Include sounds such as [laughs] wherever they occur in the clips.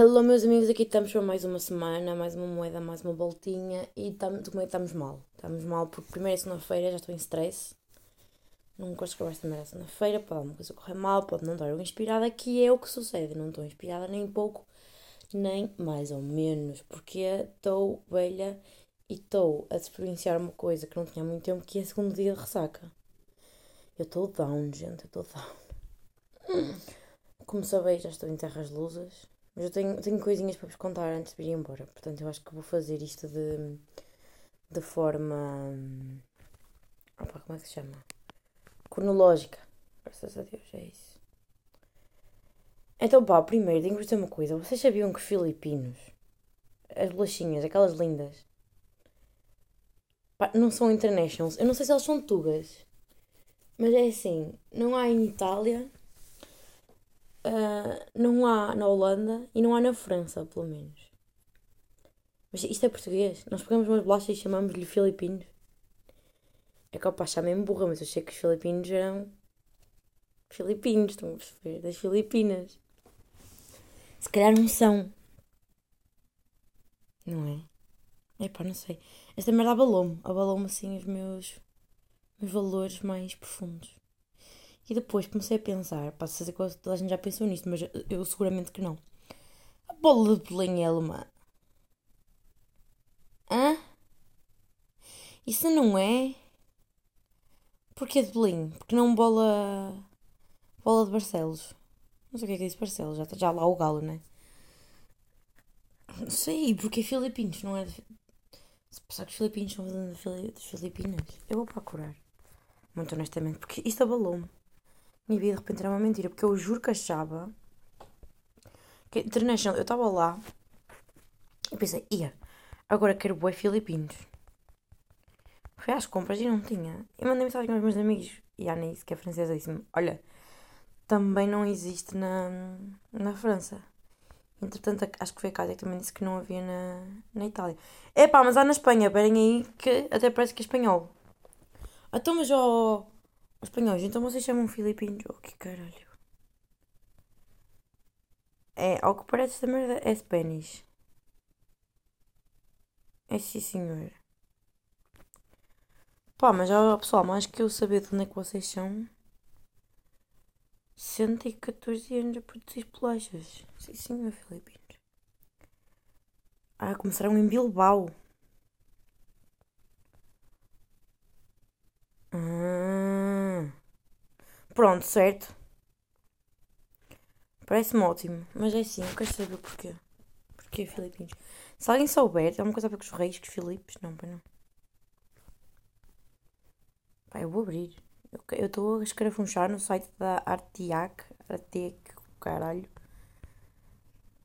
Hello, meus amigos, aqui estamos para mais uma semana, mais uma moeda, mais uma voltinha e estamos, como é que estamos mal? Estamos mal porque primeiro é segunda-feira, já estou em stress. Não gosto de acabar esta merda segunda-feira, pode alguma coisa correr mal, pode não estar inspirada, que é o que sucede. Não estou inspirada nem pouco, nem mais ou menos, porque estou velha e estou a experienciar uma coisa que não tinha muito tempo, que é o segundo dia de ressaca. Eu estou down, gente, eu estou down. Como sabeis, já estou em terras lusas mas eu tenho, tenho coisinhas para vos contar antes de ir embora. Portanto, eu acho que vou fazer isto de, de forma. Opa, como é que se chama? Cronológica. Graças a Deus, é isso. Então, pá, primeiro tenho que dizer uma coisa. Vocês sabiam que os filipinos, as bolachinhas, aquelas lindas, pá, não são internationals? Eu não sei se elas são tugas. Mas é assim, não há em Itália uh, não há na Holanda e não há na França, pelo menos. Mas isto é português. Nós pegamos umas bolachas e chamamos-lhe filipinos. É que o pai mesmo burra, mas eu achei que os filipinos eram filipinos, estão a perceber? Das Filipinas. Se calhar não são. Não é? Epá, não sei. Esta merda abalou-me. Abalou-me assim os meus, meus valores mais profundos. E depois comecei a pensar, coisa que toda a gente já pensou nisto, mas eu seguramente que não. A bola de Belém é alemã. Hã? Isso não é? Porquê de Belém? Porque não bola. bola de Barcelos? Não sei o que é que disse Barcelos, já está já lá o galo, né? Não sei, porque é Filipinos, não é? Se pensar que os Filipinos são das Filipinas, eu vou procurar. Muito honestamente, porque isto abalou-me minha vida de repente era uma mentira, porque eu juro que achava que International, eu estava lá e pensei, ia, agora quero boi filipinos. Fui às compras e não tinha. E mandei mensagem aos meus amigos e a Anaís, que é francesa, disse-me: Olha, também não existe na, na França. Entretanto, acho que foi a Cátia que também disse que não havia na, na Itália. Epá, mas há na Espanha, esperem aí que até parece que é espanhol. Então, mas ó. Oh, Espanhóis, então vocês chamam filipinos? Oh, que caralho. É, ao que parece esta merda é Spanish. É sim, senhor. Pá, mas já, pessoal, mais que eu saber de onde é que vocês são. 114 anos a produzir bolachas. Sim, senhor, filipinos. Ah, começaram em Bilbao. Pronto, certo? Parece-me ótimo. Mas é assim, eu quero saber porquê. Porquê Filipinos? Se alguém souber, tem alguma coisa a ver com os reis, com os Filipes? Não, para não. Eu vou abrir. Eu estou a escarafunchar no site da Artiac. Artiac, caralho.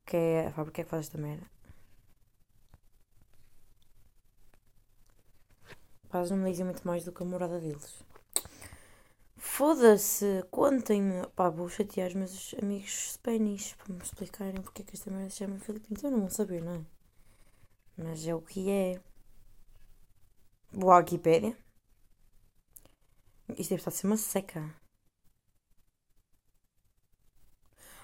Que é a fábrica que faz esta merda. Pá, não me dizem muito mais do que a morada deles. Foda-se, contem-me. Pá, vou chatear os meus amigos Spanish para me explicarem porque é que esta merda se chama Filipinos. Eu não vou saber, não é? Mas é o que é. Vou à Wikipédia. Isto deve estar a ser uma seca.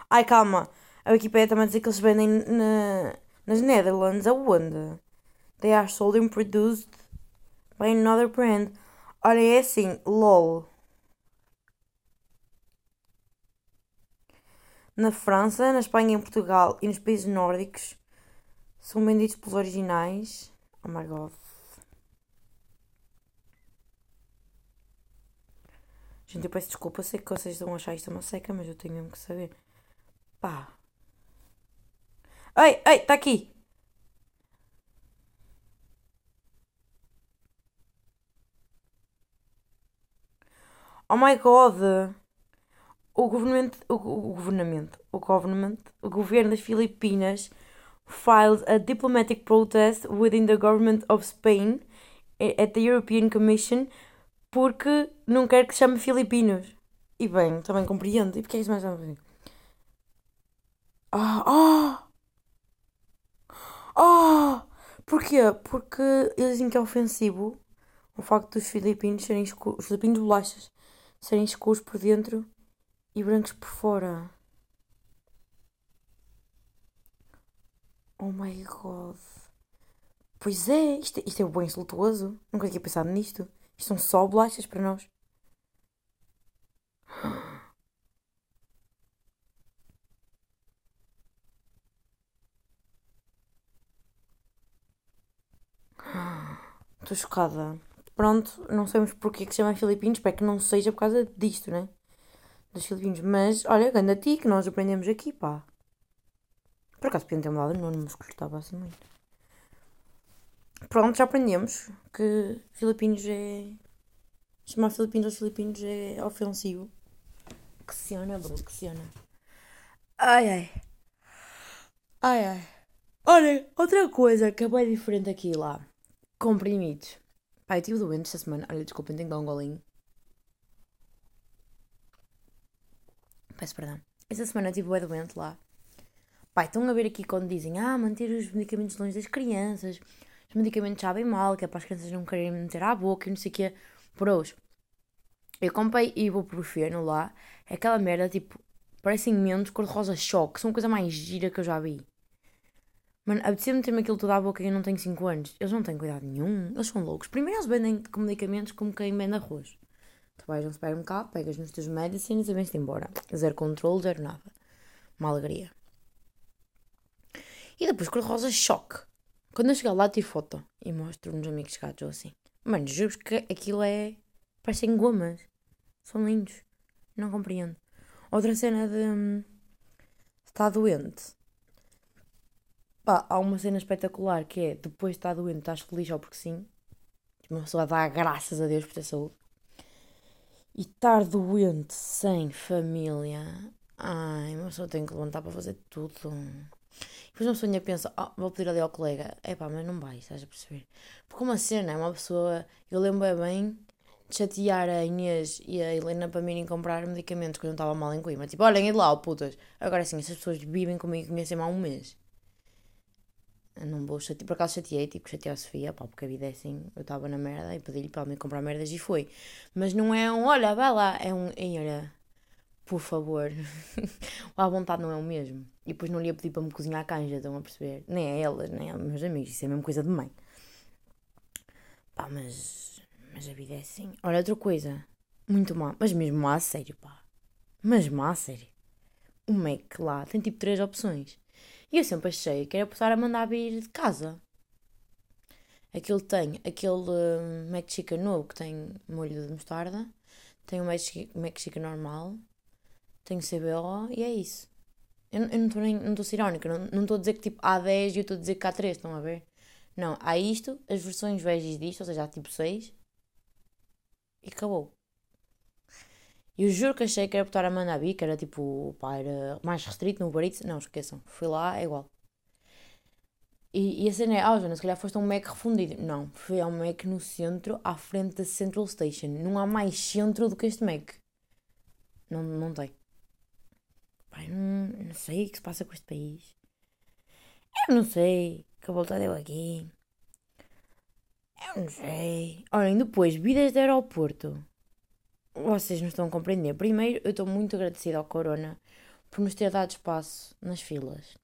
Ai, calma. A Wikipédia a dizer que eles vendem na, nas Netherlands. Aonde? They are sold and produced by another brand. Olha, é assim. LOL. Na França, na Espanha, em Portugal e nos países nórdicos são vendidos pelos originais. Oh my god. Gente, eu peço desculpa, sei que vocês estão a achar isto uma seca, mas eu tenho mesmo que saber. Pá. Ei, ei, está aqui! Oh my god! o government, o, o governamento, o government, o governo das Filipinas filed a diplomatic protest within the government of Spain at the European Commission porque não quer que se chame Filipinos. E bem, também compreendo. E porquê é isso mais assim? Ah, ah! Ah! Porquê? Porque eles dizem que é ofensivo o facto dos filipinos serem os filipinos bolachas serem escuros por dentro e brancos por fora. Oh my god. Pois é, isto, isto é bem insultuoso. Nunca tinha pensado nisto. Isto são só bolachas para nós. Estou chocada. Pronto, não sabemos porque que se chama Filipinos. Espero que não seja por causa disto, né? Dos Filipinos. Mas, olha, ganda ti que nós aprendemos aqui, pá. Por acaso podiam ter mudado o nome, mas gostava assim muito. Pronto, já aprendemos que Filipinos é. Chamar Filipinos aos Filipinos é ofensivo. Que cena, bro, que cena. Ai ai. Ai ai. Olha, outra coisa que é bem diferente aqui e lá. Comprimidos. Pai, eu estive doente esta semana. Olha, desculpem, tenho que dar um golinho. Peço perdão. Esta semana estive bem doente lá. Pai, estão a ver aqui quando dizem ah, manter os medicamentos longe das crianças, os medicamentos sabem mal, que é para as crianças não quererem meter à boca e não sei o quê. Pros. Eu comprei ibuprofeno lá, aquela merda tipo, parecem mentos cor-de-rosa choque, são a coisa mais gira que eu já vi. Mano, apetecia-me ter-me aquilo tudo à boca e eu não tenho 5 anos. Eles não têm cuidado nenhum, eles são loucos. Primeiro eles vendem com medicamentos como quem vende arroz. Tu vais um supermercado, pegas nos teus medicines e vens-te embora. Zero controle, zero nada. Uma alegria. E depois cor-de-rosa choque. Quando eu chegar lá, tiro foto e mostro nos amigos gatos ou assim. Mano, juro que aquilo é. parecem gomas. São lindos. Não compreendo. Outra cena de. Hum, está doente. Pá, há uma cena espetacular que é depois de estar doente, estás feliz ou porque sim. Uma pessoa dá graças a Deus por ter saúde. E estar doente sem família. Ai, uma pessoa tem que levantar para fazer tudo. Depois uma pessoa pensa, oh, vou pedir ali ao colega. É pá, mas não vai, estás a perceber? Porque uma cena é uma pessoa. Eu lembro bem de chatear a Inês e a Helena para irem comprar medicamentos quando eu estava mal em Coimbra. Tipo, olhem, de lá, putas. Agora sim, essas pessoas vivem comigo e conhecem-me há um mês. Não vou chatear. Por acaso chateei, tipo, chateei a Sofia, pá, porque a vida é assim. Eu estava na merda e pedi-lhe para me comprar merdas e foi. Mas não é um, olha, vai lá. É um, ei, olha, por favor. [laughs] à vontade não é o mesmo. E depois não lhe ia pedir para me cozinhar a canja, estão a perceber? Nem a elas, nem a meus amigos, isso é a mesma coisa de mãe. Pá, mas. Mas a vida é assim. Olha, outra coisa. Muito má. Mas mesmo má a sério, pá. Mas má a sério. O Mac lá tem tipo três opções. E eu sempre achei que era passar a mandar vir de casa. Aquilo tem aquele uh, Mac Chicken novo que tem molho de mostarda. Tem o Mac Chicken normal. Tem o CBO e é isso. Eu, eu não estou não a ser irónica, não estou a dizer que tipo há 10 e eu estou a dizer que há 3, estão a ver? Não, há isto, as versões veggies disto, ou seja, há tipo 6 e acabou. Eu juro que achei que era botar a Manabi, que era tipo, pá, era mais restrito no Eats. Não, esqueçam, fui lá, é igual. E, e a cena é, ah, Joana, se calhar foste a um Mac refundido. Não, fui a um Mac no centro, à frente da Central Station. Não há mais centro do que este Mac. Não, não tem. Pai, não, não sei o que se passa com este país. Eu não sei que a volta deu aqui. Eu não sei. Olhem, depois, vidas de aeroporto. Vocês não estão a compreender. Primeiro, eu estou muito agradecida ao Corona por nos ter dado espaço nas filas.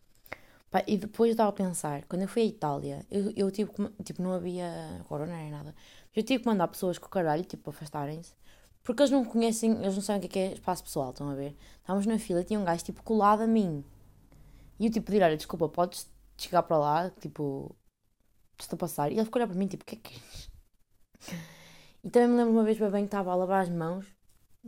Pá, e depois estava a pensar, quando eu fui à Itália, eu, eu tive que, tipo, não havia Corona nem nada. Eu tive que mandar pessoas com o caralho, tipo, afastarem-se. Porque eles não conhecem, eles não sabem o que é, é espaço pessoal, estão a ver? Estávamos na fila e tinha um gajo tipo colado a mim. E eu tipo pedir, olha, desculpa, podes chegar para lá, tipo, estou a passar. E ele ficou olhar para mim, tipo, o que é que é? E também me lembro uma vez bem que estava a lavar as mãos,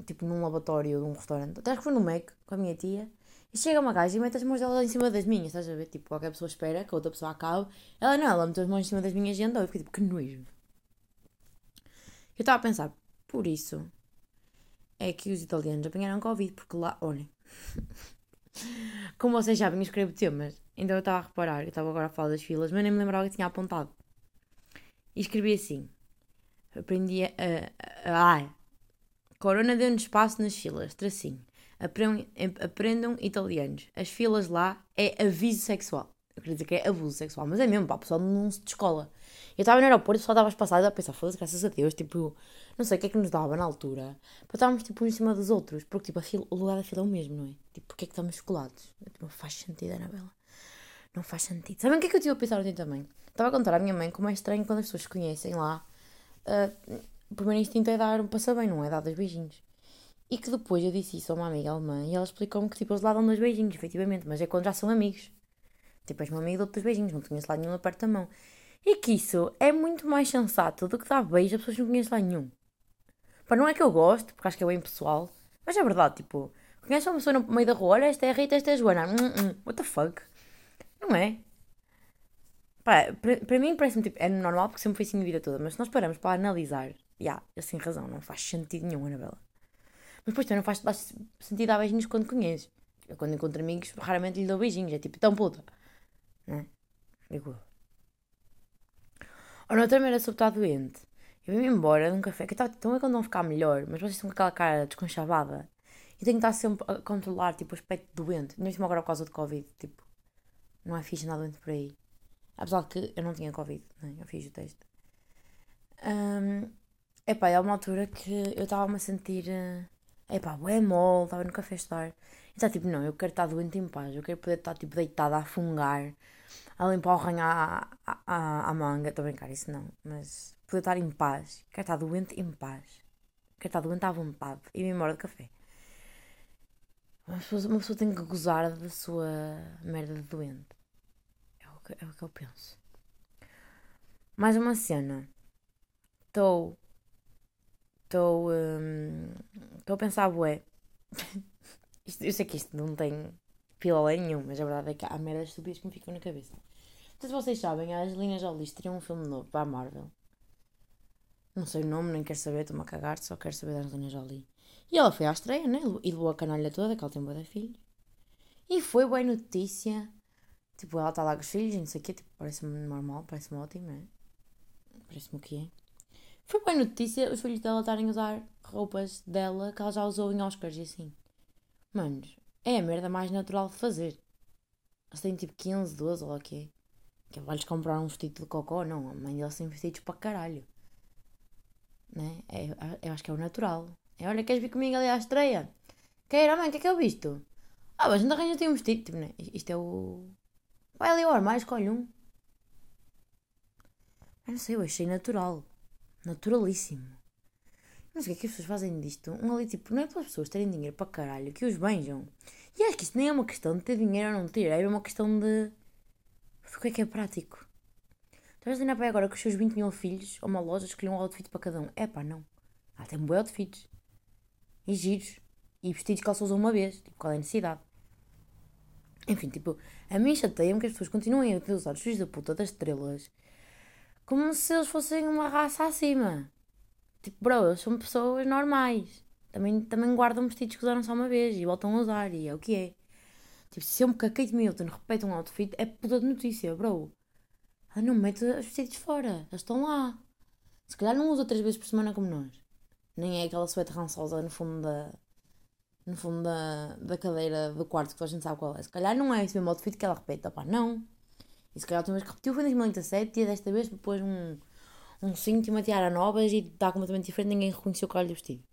tipo num lavatório de um restaurante. Até acho que foi no Mac, com a minha tia. E chega uma gaja e mete as mãos dela em cima das minhas, estás a ver? Tipo, qualquer pessoa espera que a outra pessoa acabe. Ela não, ela meteu as mãos em cima das minhas e andou. Eu fiquei tipo, que nojo. Eu estava a pensar, por isso, é que os italianos apanharam Covid, porque lá, olhem, [laughs] como vocês sabem, eu escrevo temas, então eu estava a reparar, eu estava agora a falar das filas, mas nem me lembrava que tinha apontado. E escrevi assim: aprendi a. Ai! Corona deu-nos espaço nas filas, tracinho. Aprendam, italianos. As filas lá é aviso sexual. Eu queria dizer que é abuso sexual, mas é mesmo, pá, o pessoal não se descola. Eu estava no aeroporto e só estava passado a pensar, foda-se, graças a Deus, tipo, não sei o que é que nos dava na altura, para estarmos tipo em cima dos outros, porque tipo, fila, o lugar da fila é o mesmo, não é? Tipo, porque é que estamos colados? Tipo, faz sentido, Anabela. Não faz sentido. Sabem o que é que eu tive a pensar ontem também? Estava a contar à minha mãe como é estranho quando as pessoas se conhecem lá. Uh, o primeiro instinto é dar um passar bem, não é dar dois beijinhos. E que depois eu disse isso a uma amiga alemã e ela explicou-me que tipo, eles lá dão dois beijinhos, efetivamente, mas é quando já são amigos. Tipo, és meu amigo, dou-te dois beijinhos, não conheço lá nenhum, aperta a mão. E que isso é muito mais sensato do que dar beijo a pessoas que não conheço lá nenhum. Pá, não é que eu gosto, porque acho que é bem pessoal, mas é verdade, tipo, conheces uma pessoa no meio da rua, olha, esta é a Rita, esta é a Joana, hum, hum, what the fuck? Não é? Para, mim parece-me tipo, é normal porque sempre foi assim a vida toda, mas se nós paramos para analisar, já, yeah, assim razão, não faz sentido nenhum, Anabela. Mas depois também não faz, sentido dar beijinhos quando conheces. Eu quando encontro amigos, raramente lhe dou beijinhos, é tipo, tão puta. Não é? Digo eu. Ou na outra era sobre estar doente. Eu vim-me embora de um café que estava tão é quando não ficar melhor, mas vocês estão com aquela cara desconchavada. E tenho que estar sempre a controlar, tipo, o aspecto doente. Mesmo agora por causa do Covid, tipo, não é fixe nada doente por aí. Apesar de que eu não tinha Covid, né? eu fiz o teste. Um, epá, há uma altura que eu estava-me a sentir. Uh, epá, é mole, estava no café estar. E está tipo, não, eu quero estar doente em paz, eu quero poder estar tipo deitada a fungar, a limpar o ranho à, à, à manga. Estou a brincar, isso não, mas poder estar em paz, quero estar doente em paz, quero estar doente à vontade e me embora do café. Uma pessoa, uma pessoa tem que gozar da sua merda de doente. É o que, eu penso. Mais uma cena. Estou. Estou. Hum, estou a pensar, bué. [laughs] isto, eu sei que isto não tem pila nenhum, mas a verdade é que há merdas estúpidas que me ficam na cabeça. Sei se vocês sabem, a Angelina Jolie estreou um filme novo para a Marvel. Não sei o nome, nem quero saber, estou-me a cagar, só quero saber da Angelina Jolie. E ela foi à estreia, né? E levou a canalha toda, que ela tem boa da filhos. E foi boa notícia. Tipo, ela está lá com os filhos e não sei o quê. Tipo, parece-me normal, parece-me ótimo, né? Parece-me o que é. Foi boa notícia os filhos dela estarem a usar roupas dela que ela já usou em Oscars e assim. Manos, é a merda mais natural de fazer. Eles têm tipo 15, 12 ou o quê? Que vai-lhes comprar um vestido de cocó? Não, a mãe deles tem vestidos para caralho. Né? É, eu acho que é o natural. É, olha, queres vir comigo ali à estreia? Queira, mãe, o que é que eu visto? Ah, mas ainda arranja tem um vestido. Tipo, né? Isto é o. Vai ali ao armário, escolhe um. Eu não sei, eu achei natural. Naturalíssimo. Não sei o que é que as pessoas fazem disto. Um ali, tipo, não é para as pessoas terem dinheiro para caralho, que os benjam. E acho que isto nem é uma questão de ter dinheiro ou não ter, é uma questão de. O que é que é prático? Estás a dizer para agora que os seus 20 mil filhos, ou uma loja, escolham um outfit para cada um. É pá, não. Ela tem um bom outfits e giros e vestidos que ela só usa uma vez. Tipo, qual é a necessidade? Enfim, tipo, a mim chateia-me que as pessoas continuem a usar os filhos da puta das estrelas como se eles fossem uma raça acima. Tipo, bro, eles são pessoas normais. Também, também guardam vestidos que usaram só uma vez e voltam a usar, e é o que é. Tipo, sempre que a Kate Middleton repete um outfit, é puta de notícia, bro. Ela não mete os vestidos fora, eles estão lá. Se calhar não usa três vezes por semana como nós. Nem é aquela suéte rançosa no fundo da. No fundo da, da cadeira do quarto que a gente sabe qual é. Se calhar não é esse mesmo outfit que ela repete. Opá, não. E se calhar a última vez que repetiu foi em 2017 e desta vez depois um, um cinto e uma tiara novas e está completamente diferente. Ninguém reconheceu o caralho do vestido.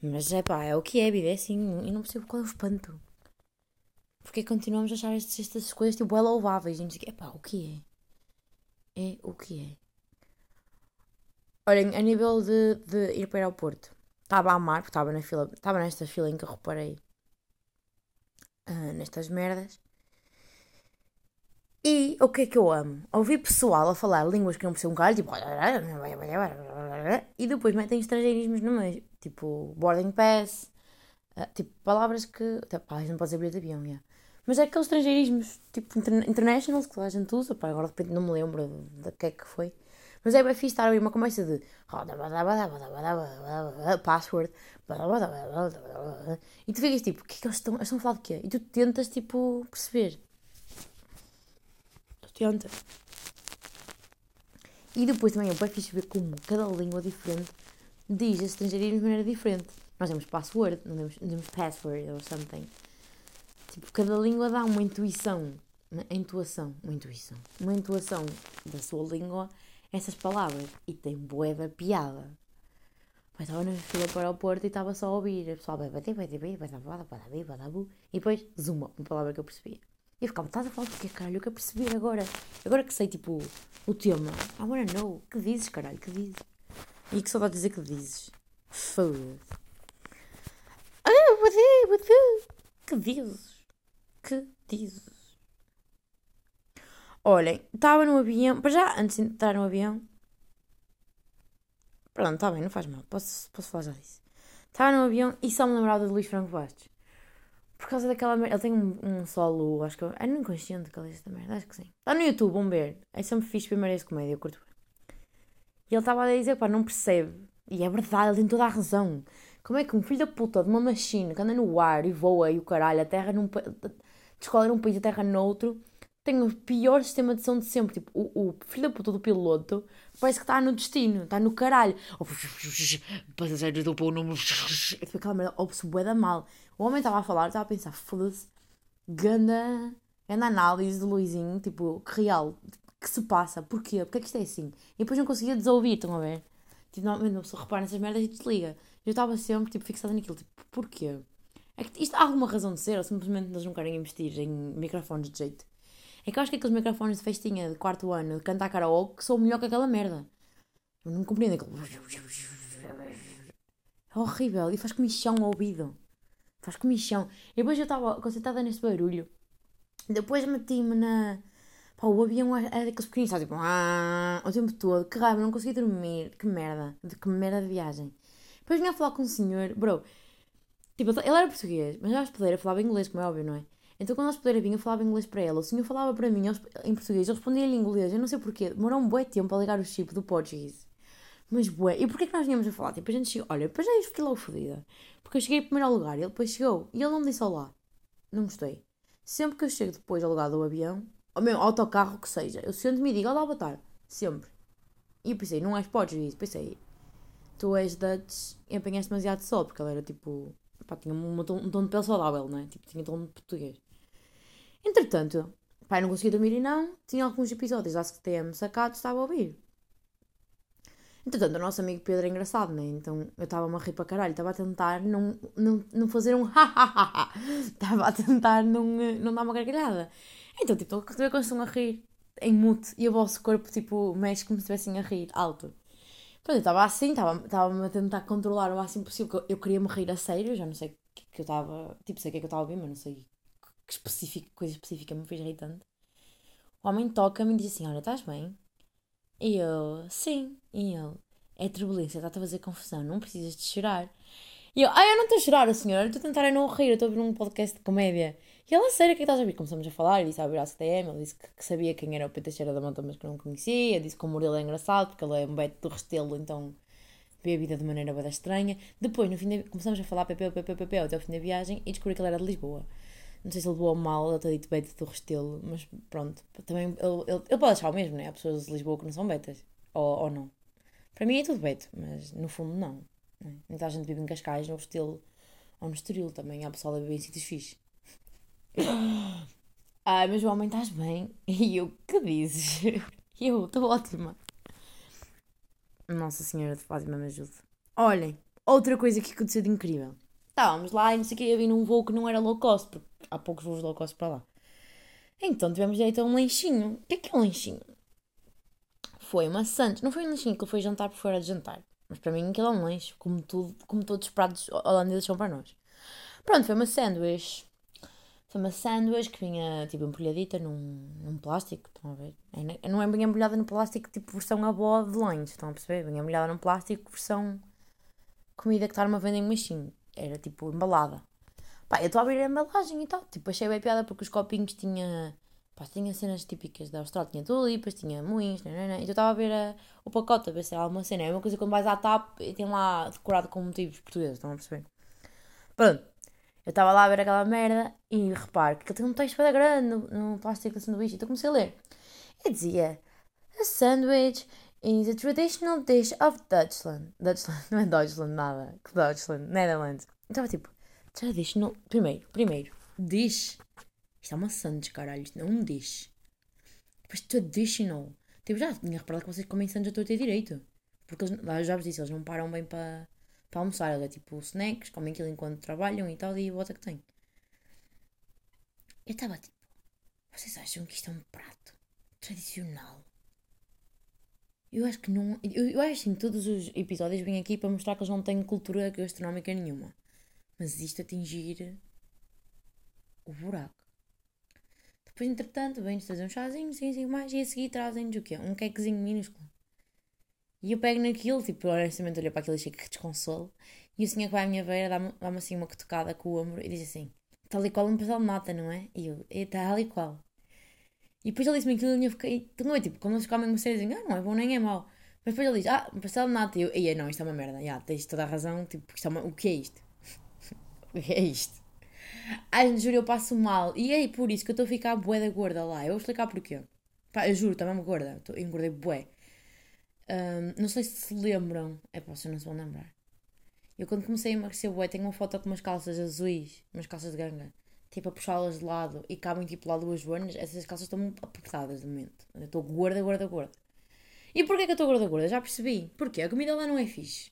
Mas é pá, é o que é, vida. É assim. E não percebo qual é o espanto. Porque continuamos a achar estas, coisas tipo é louváveis. E que. É pá, o que é? É o que é. Olhem, a nível de, de ir para o aeroporto, estava a amar, porque estava na fila, nesta fila em que eu reparei uh, nestas merdas. E o que é que eu amo? Ouvir pessoal a falar línguas que não percebo um caralho, tipo. E depois metem estrangeirismos no meio, tipo boarding pass, uh, tipo palavras que. Até, pá, não pode ser bilhete de avião. Mas é aqueles estrangeirismos, tipo international, que a gente usa, pá, agora de repente não me lembro de que é que foi. Mas é bem fixe estar a ouvir uma conversa de password e tu ficas tipo, o que é que eles estão, eles estão a falar de quê? E tu tentas tipo perceber. Tu tentas. E depois também é bem fixe ver como cada língua diferente diz estrangeirismo de maneira diferente. Nós temos password, não temos, não temos password or something. Tipo, cada língua dá uma intuição, uma intuação, uma intuição, uma intuação da sua língua essas palavras e tem bué da piada. Mas estava na fila para o Porto e estava só a ouvir. A pessoa vai bater, vai bater, vai e depois zuma, uma palavra que eu percebia. E E eu ficava, estás a falar porque caralho? Eu perceber agora. Agora que sei, tipo, o tema. I wanna know. Que dizes, caralho? Que dizes? E que só vai dizer que dizes. Foda-se. Ah, que dizes? Que dizes? Olhem, estava no avião. Para já, antes de entrar no avião. Pronto, está bem, não faz mal. Posso, posso falar já disso. Estava no avião e só me lembrava de Luís Franco Bastos. Por causa daquela merda. Ele tem um, um solo, acho que. É no inconsciente que ele diz esta merda, acho que sim. Está no YouTube, vamos ver. É sempre fixe primeiro esse comédia, eu curto. E ele estava a dizer, pá, não percebe. E é verdade, ele tem toda a razão. Como é que um filho da puta de uma machine que anda no ar e voa e o caralho, a terra num. descola num país, a terra noutro tem o pior sistema de som de sempre. Tipo, o, o filho da puta do piloto parece que está no destino, está no caralho. Passageiros do pão número. Aquela merda, ouve-se da mal. O homem estava a falar, estava a pensar, foda-se, ganda, ganda análise de Luizinho, tipo, que real, que se passa, porquê, porque é que isto é assim? E depois não conseguia desouvir, estão a ver? Tipo, normalmente uma pessoa repara nessas merdas e desliga. Eu estava sempre, tipo, fixada naquilo, tipo, porquê? É que isto há alguma razão de ser ou simplesmente eles não querem investir em microfones de jeito? É que eu acho que aqueles microfones de festinha de quarto ano de cantar karaoke são melhor que aquela merda. Eu não compreendo aquilo. É horrível e faz comichão ao ouvido. Faz comichão. E depois eu estava concentrada nesse barulho. Depois meti-me na. Pá, o avião era daqueles pequeninos, sabe? Tipo, ah, o tempo todo. Que raiva, não consegui dormir. Que merda. De que merda de viagem. Depois vinha a falar com um senhor. Bro, tipo, ele era português, mas a hospedeira falava inglês, como é óbvio, não é? Então quando a hospedeira vinha, eu falava inglês para ela. O senhor falava para mim em português, eu respondia-lhe em inglês. Eu não sei porquê. Demorou um bué tempo a ligar o chip do português. Mas bué. E porquê que nós vinhamos a falar? Tipo, a gente chegou... Olha, depois já fiquei logo fodida. Porque eu cheguei primeiro ao lugar ele depois chegou. E ele não me disse olá. Não gostei. Sempre que eu chego depois ao lugar do avião, ou mesmo autocarro, que seja, eu sento-me e digo olá, boa tarde. Sempre. E eu pensei, não és português. Pensei, tu és Dutch e apanhaste demasiado sol, porque ele era tipo... Pá, tinha um, um, tom, um de pele saudável, não é? Tipo, tinha tom de português. Entretanto, pai, não conseguia dormir e não. Tinha alguns episódios, acho que TM sacado, estava a ouvir. Entretanto, o nosso amigo Pedro é engraçado, né? Então eu estava-me a rir para caralho, estava a tentar não, não, não fazer um [laughs] ha estava a tentar não, não dar uma gargalhada. Então, tipo, estão a rir em mute e o vosso corpo, tipo, mexe como se estivessem a rir alto. Pronto, eu estava assim, estava-me a tentar controlar o máximo possível, eu queria me rir a sério, já não sei o que eu estava, tipo, sei o que é que eu estava a ouvir, mas não sei que específico, coisa específica me fez rir tanto. O homem toca-me e diz assim: Olha, estás bem? E eu, sim. E ele, é turbulência, está-te a fazer confusão, não precisas de chorar. E eu, ah, eu não estou a chorar, senhor, estou a tentar não rir, eu estou a ouvir um podcast de comédia. E ela, sério, o é que estás a ouvir? Começamos a falar, ele disse a abrir a CTM, ele disse que, que, sabia quem era o Peter Cheira da Monta, mas que não conhecia, disse que o Murilo é engraçado, porque ele é um beto do Restelo, então vê a vida de maneira bem estranha. Depois, no fim, de, começamos a falar PP, PP, PP, até o fim da viagem e descobri que ele era de Lisboa. Não sei se ele levou mal, ele ter dito beta do Restelo, mas pronto. Também ele, ele, ele pode achar o mesmo, né? Há pessoas de Lisboa que não são betas. Ou, ou não. Para mim é tudo beto, mas no fundo não. Né? Muita gente vive em Cascais, no Restelo ou no Estoril também. Há pessoal a viver em sítios fixes. [gasps] Ai, mas o homem estás bem? [laughs] E eu, que dizes? [laughs] eu, estou ótima. Nossa Senhora de Fátima me ajude. Olhem, outra coisa que aconteceu de incrível. Estávamos lá e não sei o que, eu vi num voo que não era low cost, porque há poucos voos low cost para lá. Então tivemos direito a um lanchinho. O que é que é um lanchinho? Foi uma Santos. Não foi um lanchinho, que foi jantar por fora de jantar. Mas para mim aquilo é um lanche, como, tudo, como todos os pratos holandeses são para nós. Pronto, foi uma sanduíche. Foi uma sanduíche que vinha tipo empolhadita num, num plástico, estão a ver? É, não é bem embrulhada no plástico tipo versão avó de lanche, estão a perceber? Vinha embrulhada num plástico versão comida que está numa vending machine era tipo embalada. Pá, eu estou a abrir a embalagem e tal. Tipo, achei bem piada porque os copinhos tinha. Pá, tinha cenas típicas da Austrália. Tinha tulipas, tinha moinhos, né. Então eu estava a ver a, o pacote, a ver se era alguma cena. É uma coisa quando vais à TAP e tem lá decorado com motivos portugueses, estão a perceber? Pronto. Eu estava lá a ver aquela merda e reparo que ele tem um texto bem grande no plástico da sanduíche. Então comecei a ler. E dizia: A sandwich is a traditional dish of Dutchland. Dutchland, [laughs] não é Deutschland nada. Que Deutschland, Netherlands. Estava tipo, traditional. Primeiro, primeiro, dish. Isto é uma sandes, caralho. Isto não é um dish. Depois traditional. Tipo, já tinha reparado que vocês comem sandes a todo ter direito. Porque eles, já vos disse, eles não param bem para para almoçar. Eles é tipo snacks, comem aquilo enquanto trabalham e tal, e bota que tem. Eu estava tipo, Vocês acham que isto é um prato tradicional? Eu acho que não. Eu, eu acho que em todos os episódios vêm aqui para mostrar que eles não têm cultura gastronómica nenhuma. Mas isto atingir o buraco. Depois, entretanto, vem-nos trazer um chazinho, sim, sim, mais, e a seguir trazem-nos o quê? Um quequezinho minúsculo. E eu pego naquilo, tipo, honestamente olho para aquilo e achei que desconsolo. E o senhor que vai à minha beira dá-me dá assim uma cutucada com o ombro e diz assim: tal e qual um pastel de nata, não é? E eu, é tal e qual. E depois ele disse-me aquilo e eu fiquei, não é tipo, como eles comem série dizem, ah, não é bom nem é mau. Mas depois ele diz, ah, um pastel de nata. E eu, e não, isto é uma merda, já, tens toda a razão, tipo, isto é uma, o que é isto? [laughs] o que é isto? Ai, juro, eu passo mal. E é por isso que eu estou a ficar bué da gorda lá. Eu vou explicar porquê. Pá, eu juro, estou mesmo gorda. Tô, engordei bué. Um, não sei se se lembram. É pá, vocês não se vão lembrar. Eu quando comecei a emagrecer bué, tenho uma foto com umas calças azuis, umas calças de ganga. Tipo, a puxá-las de lado e cabem tipo lá duas joanas. Essas calças estão muito apertadas de momento. Eu estou gorda, gorda, gorda. E porquê que eu estou gorda, gorda? Já percebi. Porque a comida lá não é fixe.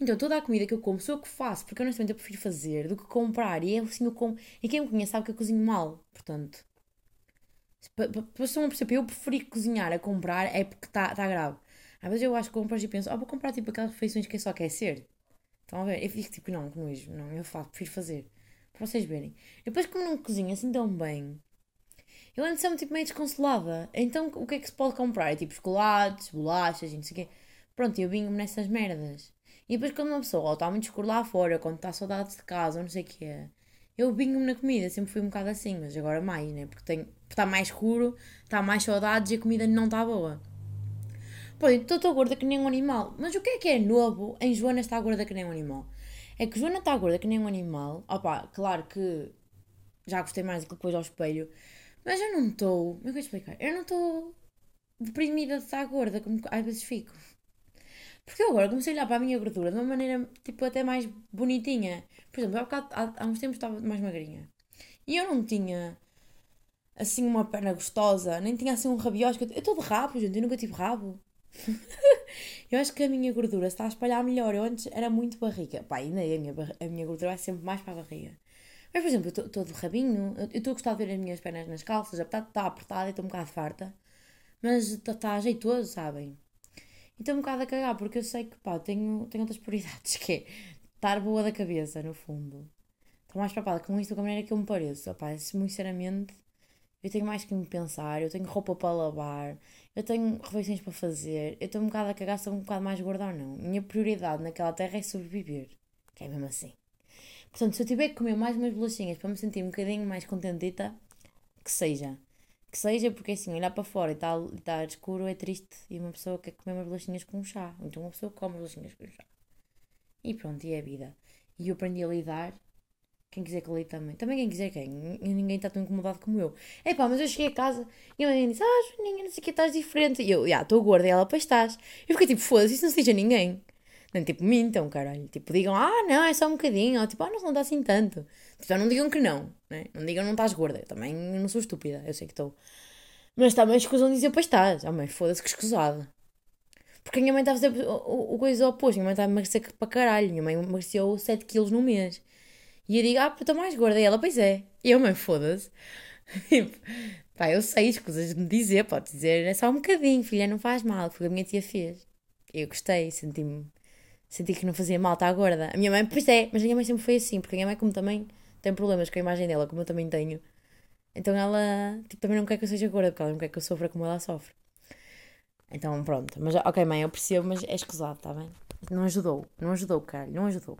Então toda a comida que eu como sou eu que faço, porque honestamente eu prefiro fazer do que comprar. E é assim eu como. E quem me conhece sabe que eu cozinho mal. Portanto, para a perceber, eu preferi cozinhar a comprar é porque está tá grave. Às vezes eu acho que compras e penso, oh, vou comprar tipo aquelas refeições que é só quer ser. Estão a ver? Eu fico tipo, não, que não, eu faço, prefiro fazer. Para vocês verem. Depois, como não cozinho assim tão bem, eu ando sempre tipo meio desconsolada. Então, o que é que se pode comprar? É tipo chocolates, bolachas e não sei o quê. Pronto, eu vinho-me nessas merdas. E depois, quando uma pessoa está muito escuro lá fora, quando está saudades de vinho ou não sei o quê, eu vinho-me na comida. Sempre fui um bocado assim, mas agora mais, né? Porque está mais escuro, está mais saudades e a comida não está boa. Então estou gorda que nem um animal. Mas o que é que é novo em Joana está gorda que nem um animal? É que Joana está gorda que nem um animal. Opá, claro que já gostei mais do que depois ao espelho. Mas eu não estou. Como é que eu explicar? Eu não estou deprimida de estar gorda, como às vezes fico. Porque eu agora comecei a olhar para a minha gordura de uma maneira, tipo, até mais bonitinha. Por exemplo, há, bocado, há, há uns tempos estava mais magrinha. E eu não tinha, assim, uma perna gostosa, nem tinha, assim, um rabiosco. Eu estou de rabo, gente, eu nunca tive rabo. [laughs] eu acho que a minha gordura está a espalhar melhor. Eu antes era muito barriga. Pá, ainda é a minha, a minha gordura vai sempre mais para a barriga. Mas, por exemplo, eu estou de rabinho, eu estou a gostar de ver as minhas pernas nas calças, estar apertada e estou um bocado farta. Mas está, está jeitoso, sabem? E estou um bocado a cagar, porque eu sei que, pá, tenho, tenho outras prioridades, [laughs] que é estar boa da cabeça, no fundo. Estou mais preocupada com isto do que a maneira que eu me pareço. Muito sinceramente, eu tenho mais que me pensar, eu tenho roupa para lavar, eu tenho refeições para fazer, eu estou um bocado a cagar se um bocado mais gorda ou não. Minha prioridade naquela terra é sobreviver. Que é mesmo assim. Portanto, se eu tiver que comer mais umas bolachinhas para me sentir um bocadinho mais contentita, que seja. Que seja, porque assim, olhar para fora e estar tá escuro é triste e uma pessoa quer comer umas bolachinhas com chá. Então uma pessoa come bolachinhas com chá. E pronto, e é a vida. E eu aprendi a lidar. Quem quiser que lide também. Também quem quiser quem. Ninguém está tão incomodado como eu. É pá, mas eu cheguei a casa e a mãe disse: Ah, Joaninha, não sei o que, estás diferente. E eu, já, estou gorda. E ela, pois estás. Eu fiquei tipo, foda-se, isso não seja ninguém. Nem tipo, mintam, caralho. Tipo, digam, ah, não, é só um bocadinho. Ou tipo, ah, não, não dá assim tanto. Tipo, não digam que não, né? Não digam não estás gorda. Eu também não sou estúpida, eu sei que estou. Mas também escusam dizer, pois estás. Ah, mãe, foda-se que escusada. Porque a minha mãe está a fazer o, o, coisa oposto. Minha mãe está a emagrecer para caralho. Minha mãe emagreceu 7 quilos no mês. E eu digo, ah, estou mais gorda. E ela, pois é. E eu, mãe, foda-se. [laughs] Tipo, pá, eu sei, escusas de me dizer. Pode dizer, é só um bocadinho, filha, não faz mal. Foi o que a minha tia fez. Eu gostei, senti-me senti que não fazia mal, está gorda. A minha mãe, pois é, mas a minha mãe sempre foi assim, porque a minha mãe, como também tem problemas com a imagem dela, como eu também tenho, então ela tipo, também não quer que eu seja gorda, porque ela não quer que eu sofra como ela sofre. Então pronto, mas ok, mãe, eu percebo, mas é escusado, está bem? Não ajudou, não ajudou, caralho, não ajudou.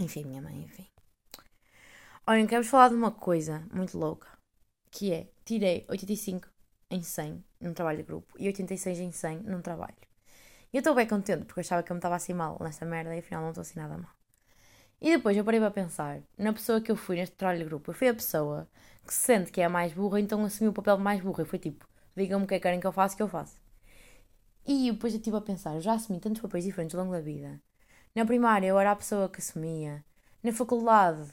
Enfim, minha mãe, enfim. Olhem, quero-vos falar de uma coisa muito louca, que é, tirei 85 em 100 num trabalho de grupo e 86 em 100 num trabalho. E eu estou bem contente porque eu achava que eu me estava assim mal nesta merda e afinal não estou assim nada mal. E depois eu parei para pensar na pessoa que eu fui neste trabalho de grupo. Eu fui a pessoa que se sente que é a mais burra, então assumiu o papel de mais burra. E foi tipo, digam-me o que é que querem que eu faça, que eu faço. E depois eu estive a pensar, eu já assumi tantos papéis diferentes ao longo da vida. Na primária eu era a pessoa que assumia. Na faculdade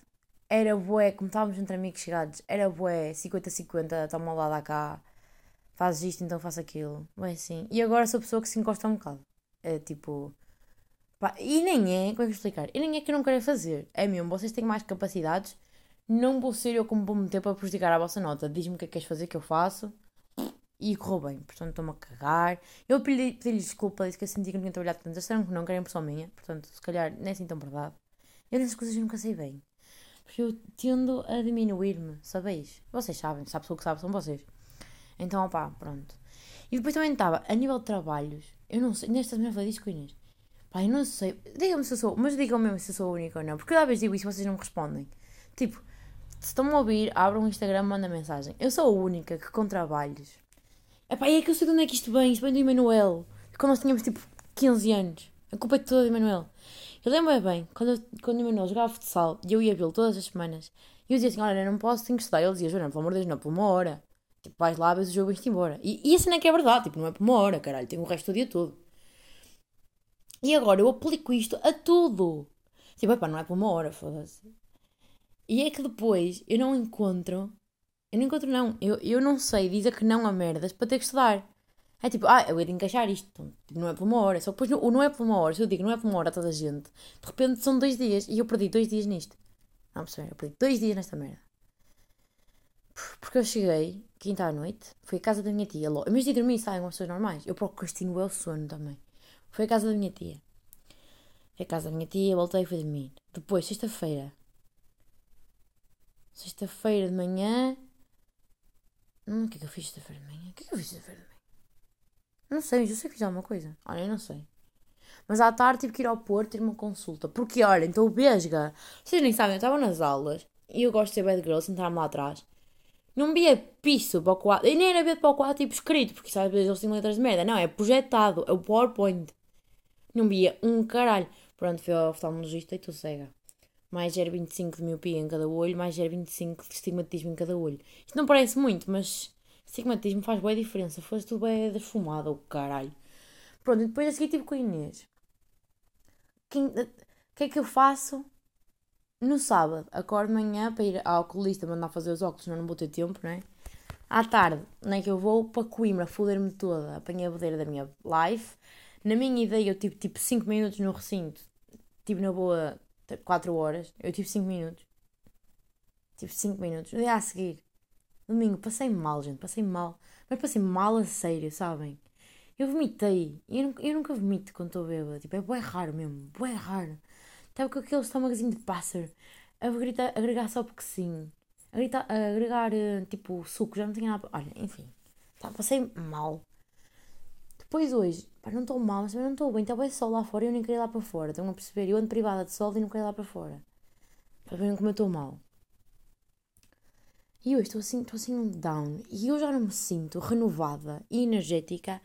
era bué, como estávamos entre amigos chegados, era bué, 50-50, toma lá, dá cá fazes isto, então faço aquilo. Bem assim. E agora sou a pessoa que se encosta um bocado. É tipo. Pá, e nem é, como é que eu explicar? E nem é que eu não quero fazer. É mesmo, vocês têm mais capacidades, Não vou ser eu como vou meter para prejudicar a vossa nota. Diz-me o que é que queres fazer que eu faço. E correu bem. Portanto, estou-me a cagar. Eu pedi-lhe pedi desculpa, disse que eu senti que não tinha trabalhado tanto. Disseram que não, querem impressão minha. Portanto, se calhar nem é assim tão verdade. Eu nessas coisas nunca sei bem. Porque eu tendo a diminuir-me, sabeis? Vocês sabem, sabe o que sabe são vocês. Então, opá, pronto. E depois também estava, a nível de trabalhos, eu não sei, nesta semana falei disso com Inês. Pá, eu não sei, digam-me se eu sou, mas digam-me mesmo se eu sou única ou não, porque cada vez digo isso e vocês não me respondem. Tipo, se estão-me a ouvir, abram o Instagram, mandam mensagem. Eu sou a única que com trabalhos. Epá, é que eu sei de onde é que isto vem, isto vem do Emanuel. Quando nós tínhamos tipo 15 anos. A culpa é toda do Emanuel. Eu lembro bem, quando, quando o Emanuel jogava futsal e eu ia vê-lo todas as semanas, e eu dizia assim: Olha, não posso, tenho que estudar. Ele dizia: Joana, pelo amor de Deus, não, por uma hora. Tipo, vais lá, vês o jogo e vais-te embora. E, e assim não é que é verdade, tipo, não é por uma hora, caralho, tem o resto do dia todo. E agora eu aplico isto a tudo. Tipo, epá, não é por uma hora, foda-se. E é que depois eu não encontro. Eu não encontro, não. Eu, eu não sei dizer que não a merdas para ter que estudar. É tipo, ah, eu ia encaixar isto. Então, tipo, não é por uma hora. Só que depois não, não é por uma hora. Se eu digo não é por uma hora a toda a gente, de repente são dois dias. E eu perdi dois dias nisto. Não perceber? Eu perdi dois dias nesta merda. Porque eu cheguei, quinta à noite, fui à casa da minha tia. Em vez de dormir, saem com pessoas normais. Eu procrastino é o sono também. Fui à casa da minha tia. Fui à casa da minha tia, voltei e fui dormir. Depois, sexta-feira. Sexta-feira de manhã. Hum, o que é que eu fiz sexta-feira de manhã? O que é que eu fiz sexta-feira de manhã? Não sei, eu sei que fiz alguma coisa. Olha, eu não sei. Mas à tarde tive que ir ao Porto ter uma consulta. Porque, olha, então Besga. Vocês nem sabem, eu estava nas aulas e eu gosto de ser bad girl, sentar-me lá atrás. Não via piso para o quadro. E nem era ver para o quadro tipo escrito, porque sabe, às vezes eles têm letras de merda. Não, é projetado, é o PowerPoint. Não via um caralho. Pronto, fui ao oftalmologista e estou cega. Mais 0,25 de miopia em cada olho, mais 0,25 de estigmatismo em cada olho. Isto não parece muito, mas estigmatismo faz boa diferença. Foste tudo bem desfumado, o caralho. Pronto, e depois a seguir tive com a Inês. O que é que eu faço? No sábado, acordo de manhã para ir ao oculista mandar fazer os óculos, senão não vou ter tempo, não é? À tarde, nem que eu vou para Coimbra, foder-me toda, apanhei a bodeira da minha live. Na minha ideia, eu tive tipo 5 minutos no recinto, tive na boa 4 horas, eu tive 5 minutos. Tive 5 minutos. No dia a seguir, domingo, passei mal, gente, passei mal. Mas passei mal a sério, sabem? Eu vomitei. Eu, eu nunca vomito quando estou bêbada. Tipo, é raro mesmo, bem raro. Estava com aquele estômagozinho de pássaro. A, gritar, agregar só porque sim. A, gritar, agregar, eh, tipo, suco. Já não tinha nada. Olha, enfim. Tá, passei mal. Depois hoje, pá, não estou mal, mas também não estou bem. Estava sol lá fora e eu nem queria ir lá para fora. Estão a perceber? Eu ando privada de sol e não queria ir lá para fora. Para verem como eu estou mal. E hoje estou assim, estou assim um down. E eu já não me sinto renovada e energética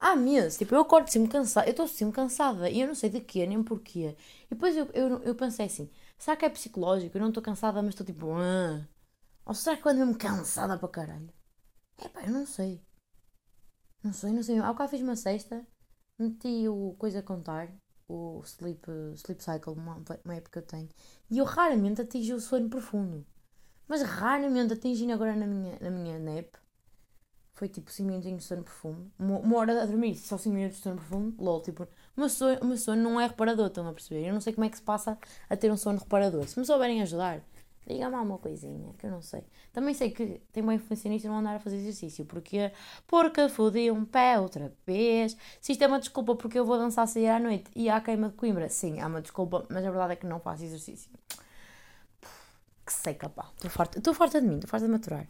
há meses. Tipo, eu acordo sempre cansada. Eu estou sempre cansada. E eu não sei de quê, nem porquê. E depois eu, eu, eu pensei assim: será que é psicológico? Eu não estou cansada, mas estou tipo. Ah. Ou será que eu mesmo cansada para caralho? É pá, eu não sei. Não sei, não sei. Há bocado fiz uma sexta, meti o Coisa a Contar, o Sleep, sleep Cycle, uma, uma época que eu tenho, e eu raramente atingi o sono profundo. Mas raramente atingi agora na minha, na minha nap. Foi tipo 5 minutinhos de sono profundo. Uma, uma hora a dormir, só 5 minutos de sono profundo. LOL, tipo, meu sono, o meu sono não é reparador, estão a perceber? Eu não sei como é que se passa a ter um sono reparador. Se me souberem ajudar, diga-me uma coisinha, que eu não sei. Também sei que tem uma influência nisso não andar a fazer exercício. Porque, porque fodi um pé outra vez. Se isto é uma desculpa porque eu vou dançar sair à noite e há queima de Coimbra, sim, é uma desculpa, mas a verdade é que não faço exercício. Que seca, pá. Estou farta, estou de mim, estou farta de maturar.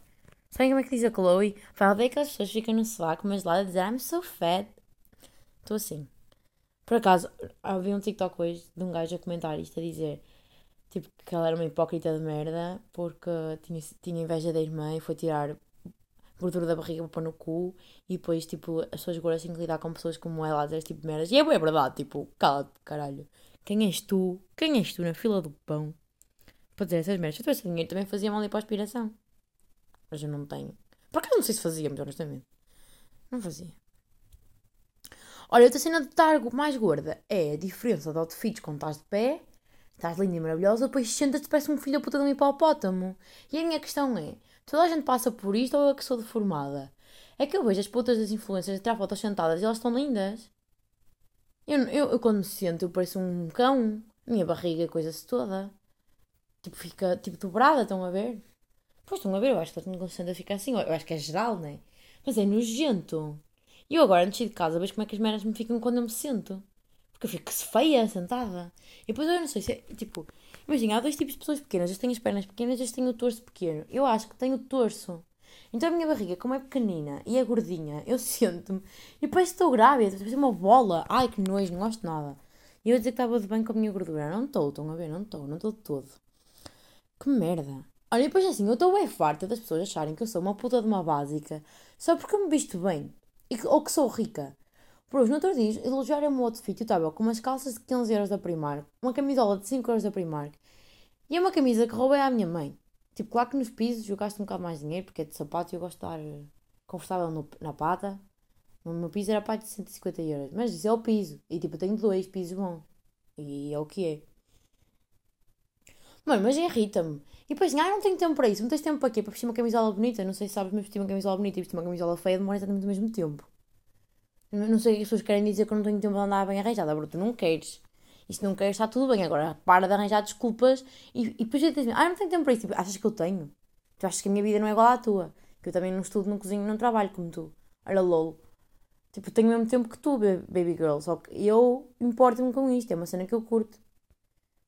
Sabem como é que diz a Chloe? Fala bem que as pessoas ficam no sovaco, mas lá a dizer I'm so fat. Estou assim. Por acaso, havia um TikTok hoje de um gajo a comentar isto, a dizer tipo, que ela era uma hipócrita de merda porque tinha, tinha inveja da irmã e foi tirar gordura da barriga para pôr no cu e depois, tipo, as pessoas agora têm que lidar com pessoas como ela dizer este tipo merdas. E é, verdade, tipo, cala-te, caralho. Quem és tu? Quem és tu na fila do pão? Para dizer essas merdas. Se eu tivesse dinheiro também fazia mal para a aspiração. Mas eu não tenho. Por acaso não sei se fazia, muito honestamente. Não fazia. Olha, outra cena de estar mais gorda é a diferença de outfits quando estás de pé, estás linda e maravilhosa, depois senta-te parece um filho da puta de um hipopótamo. E a minha questão é: toda a gente passa por isto ou eu que sou deformada? É que eu vejo as putas das influências a tirar fotos sentadas e elas estão lindas. Eu, eu, eu quando me sento, eu pareço um cão. Minha barriga, coisa-se toda. tipo, fica tipo dobrada, estão a ver? Pois estão a ver, eu acho que estou constante a ficar assim, eu acho que é geral, não é? Mas é nojento. E eu agora, antes de ir de casa, vejo como é que as merdas me ficam quando eu me sento. Porque eu fico feia, sentada. E depois eu não sei se é, tipo, imagina, há dois tipos de pessoas pequenas. Eu tenho as pernas pequenas, eu tenho o torso pequeno. Eu acho que tenho o torso. Então a minha barriga, como é pequenina e é gordinha, [laughs] eu sento-me e parece que estou grávida, a fazer uma bola. Ai que nojo, não gosto de nada. E eu ia dizer que estava de bem com a minha gordura. Não estou, estão a ver? Não estou, não estou de todo. Que merda. Olha, e depois assim, eu estou bem farta das pessoas acharem que eu sou uma puta de uma básica só porque eu me visto bem. E que, ou que sou rica. Hoje, no outro dia, elogiaram-me o outfit. Eu estava com umas calças de 15 euros da Primark, uma camisola de 5 euros da Primark e é uma camisa que roubei à minha mãe. Tipo, claro que nos pisos eu gasto um bocado mais dinheiro porque é de sapato e eu gosto de estar eh, confortável no, na pata. O meu piso era para de 150 euros. Mas isso é o piso. E tipo, eu tenho dois pisos bons. E é o que é. Mano, mas irrita-me. E depois, ah, não tenho tempo para isso. Não tens tempo para quê? Para vestir uma camisola bonita? Não sei se sabes, mas vestir uma camisola bonita e vestir uma camisola feia demora exatamente o mesmo tempo. Não sei o que as pessoas querem dizer que eu não tenho tempo de andar bem arranjada. Bro, tu não queres. E se não queres, está tudo bem. Agora, para de arranjar desculpas e, e depois dizes ah, não tenho tempo para isso. Tipo, achas que eu tenho? Tu achas que a minha vida não é igual à tua? Que eu também não estudo, não cozinho, não trabalho como tu. Olha, lol. Tipo, tenho o mesmo tempo que tu, baby girl. Só que eu importo-me com isto. É uma cena que eu curto.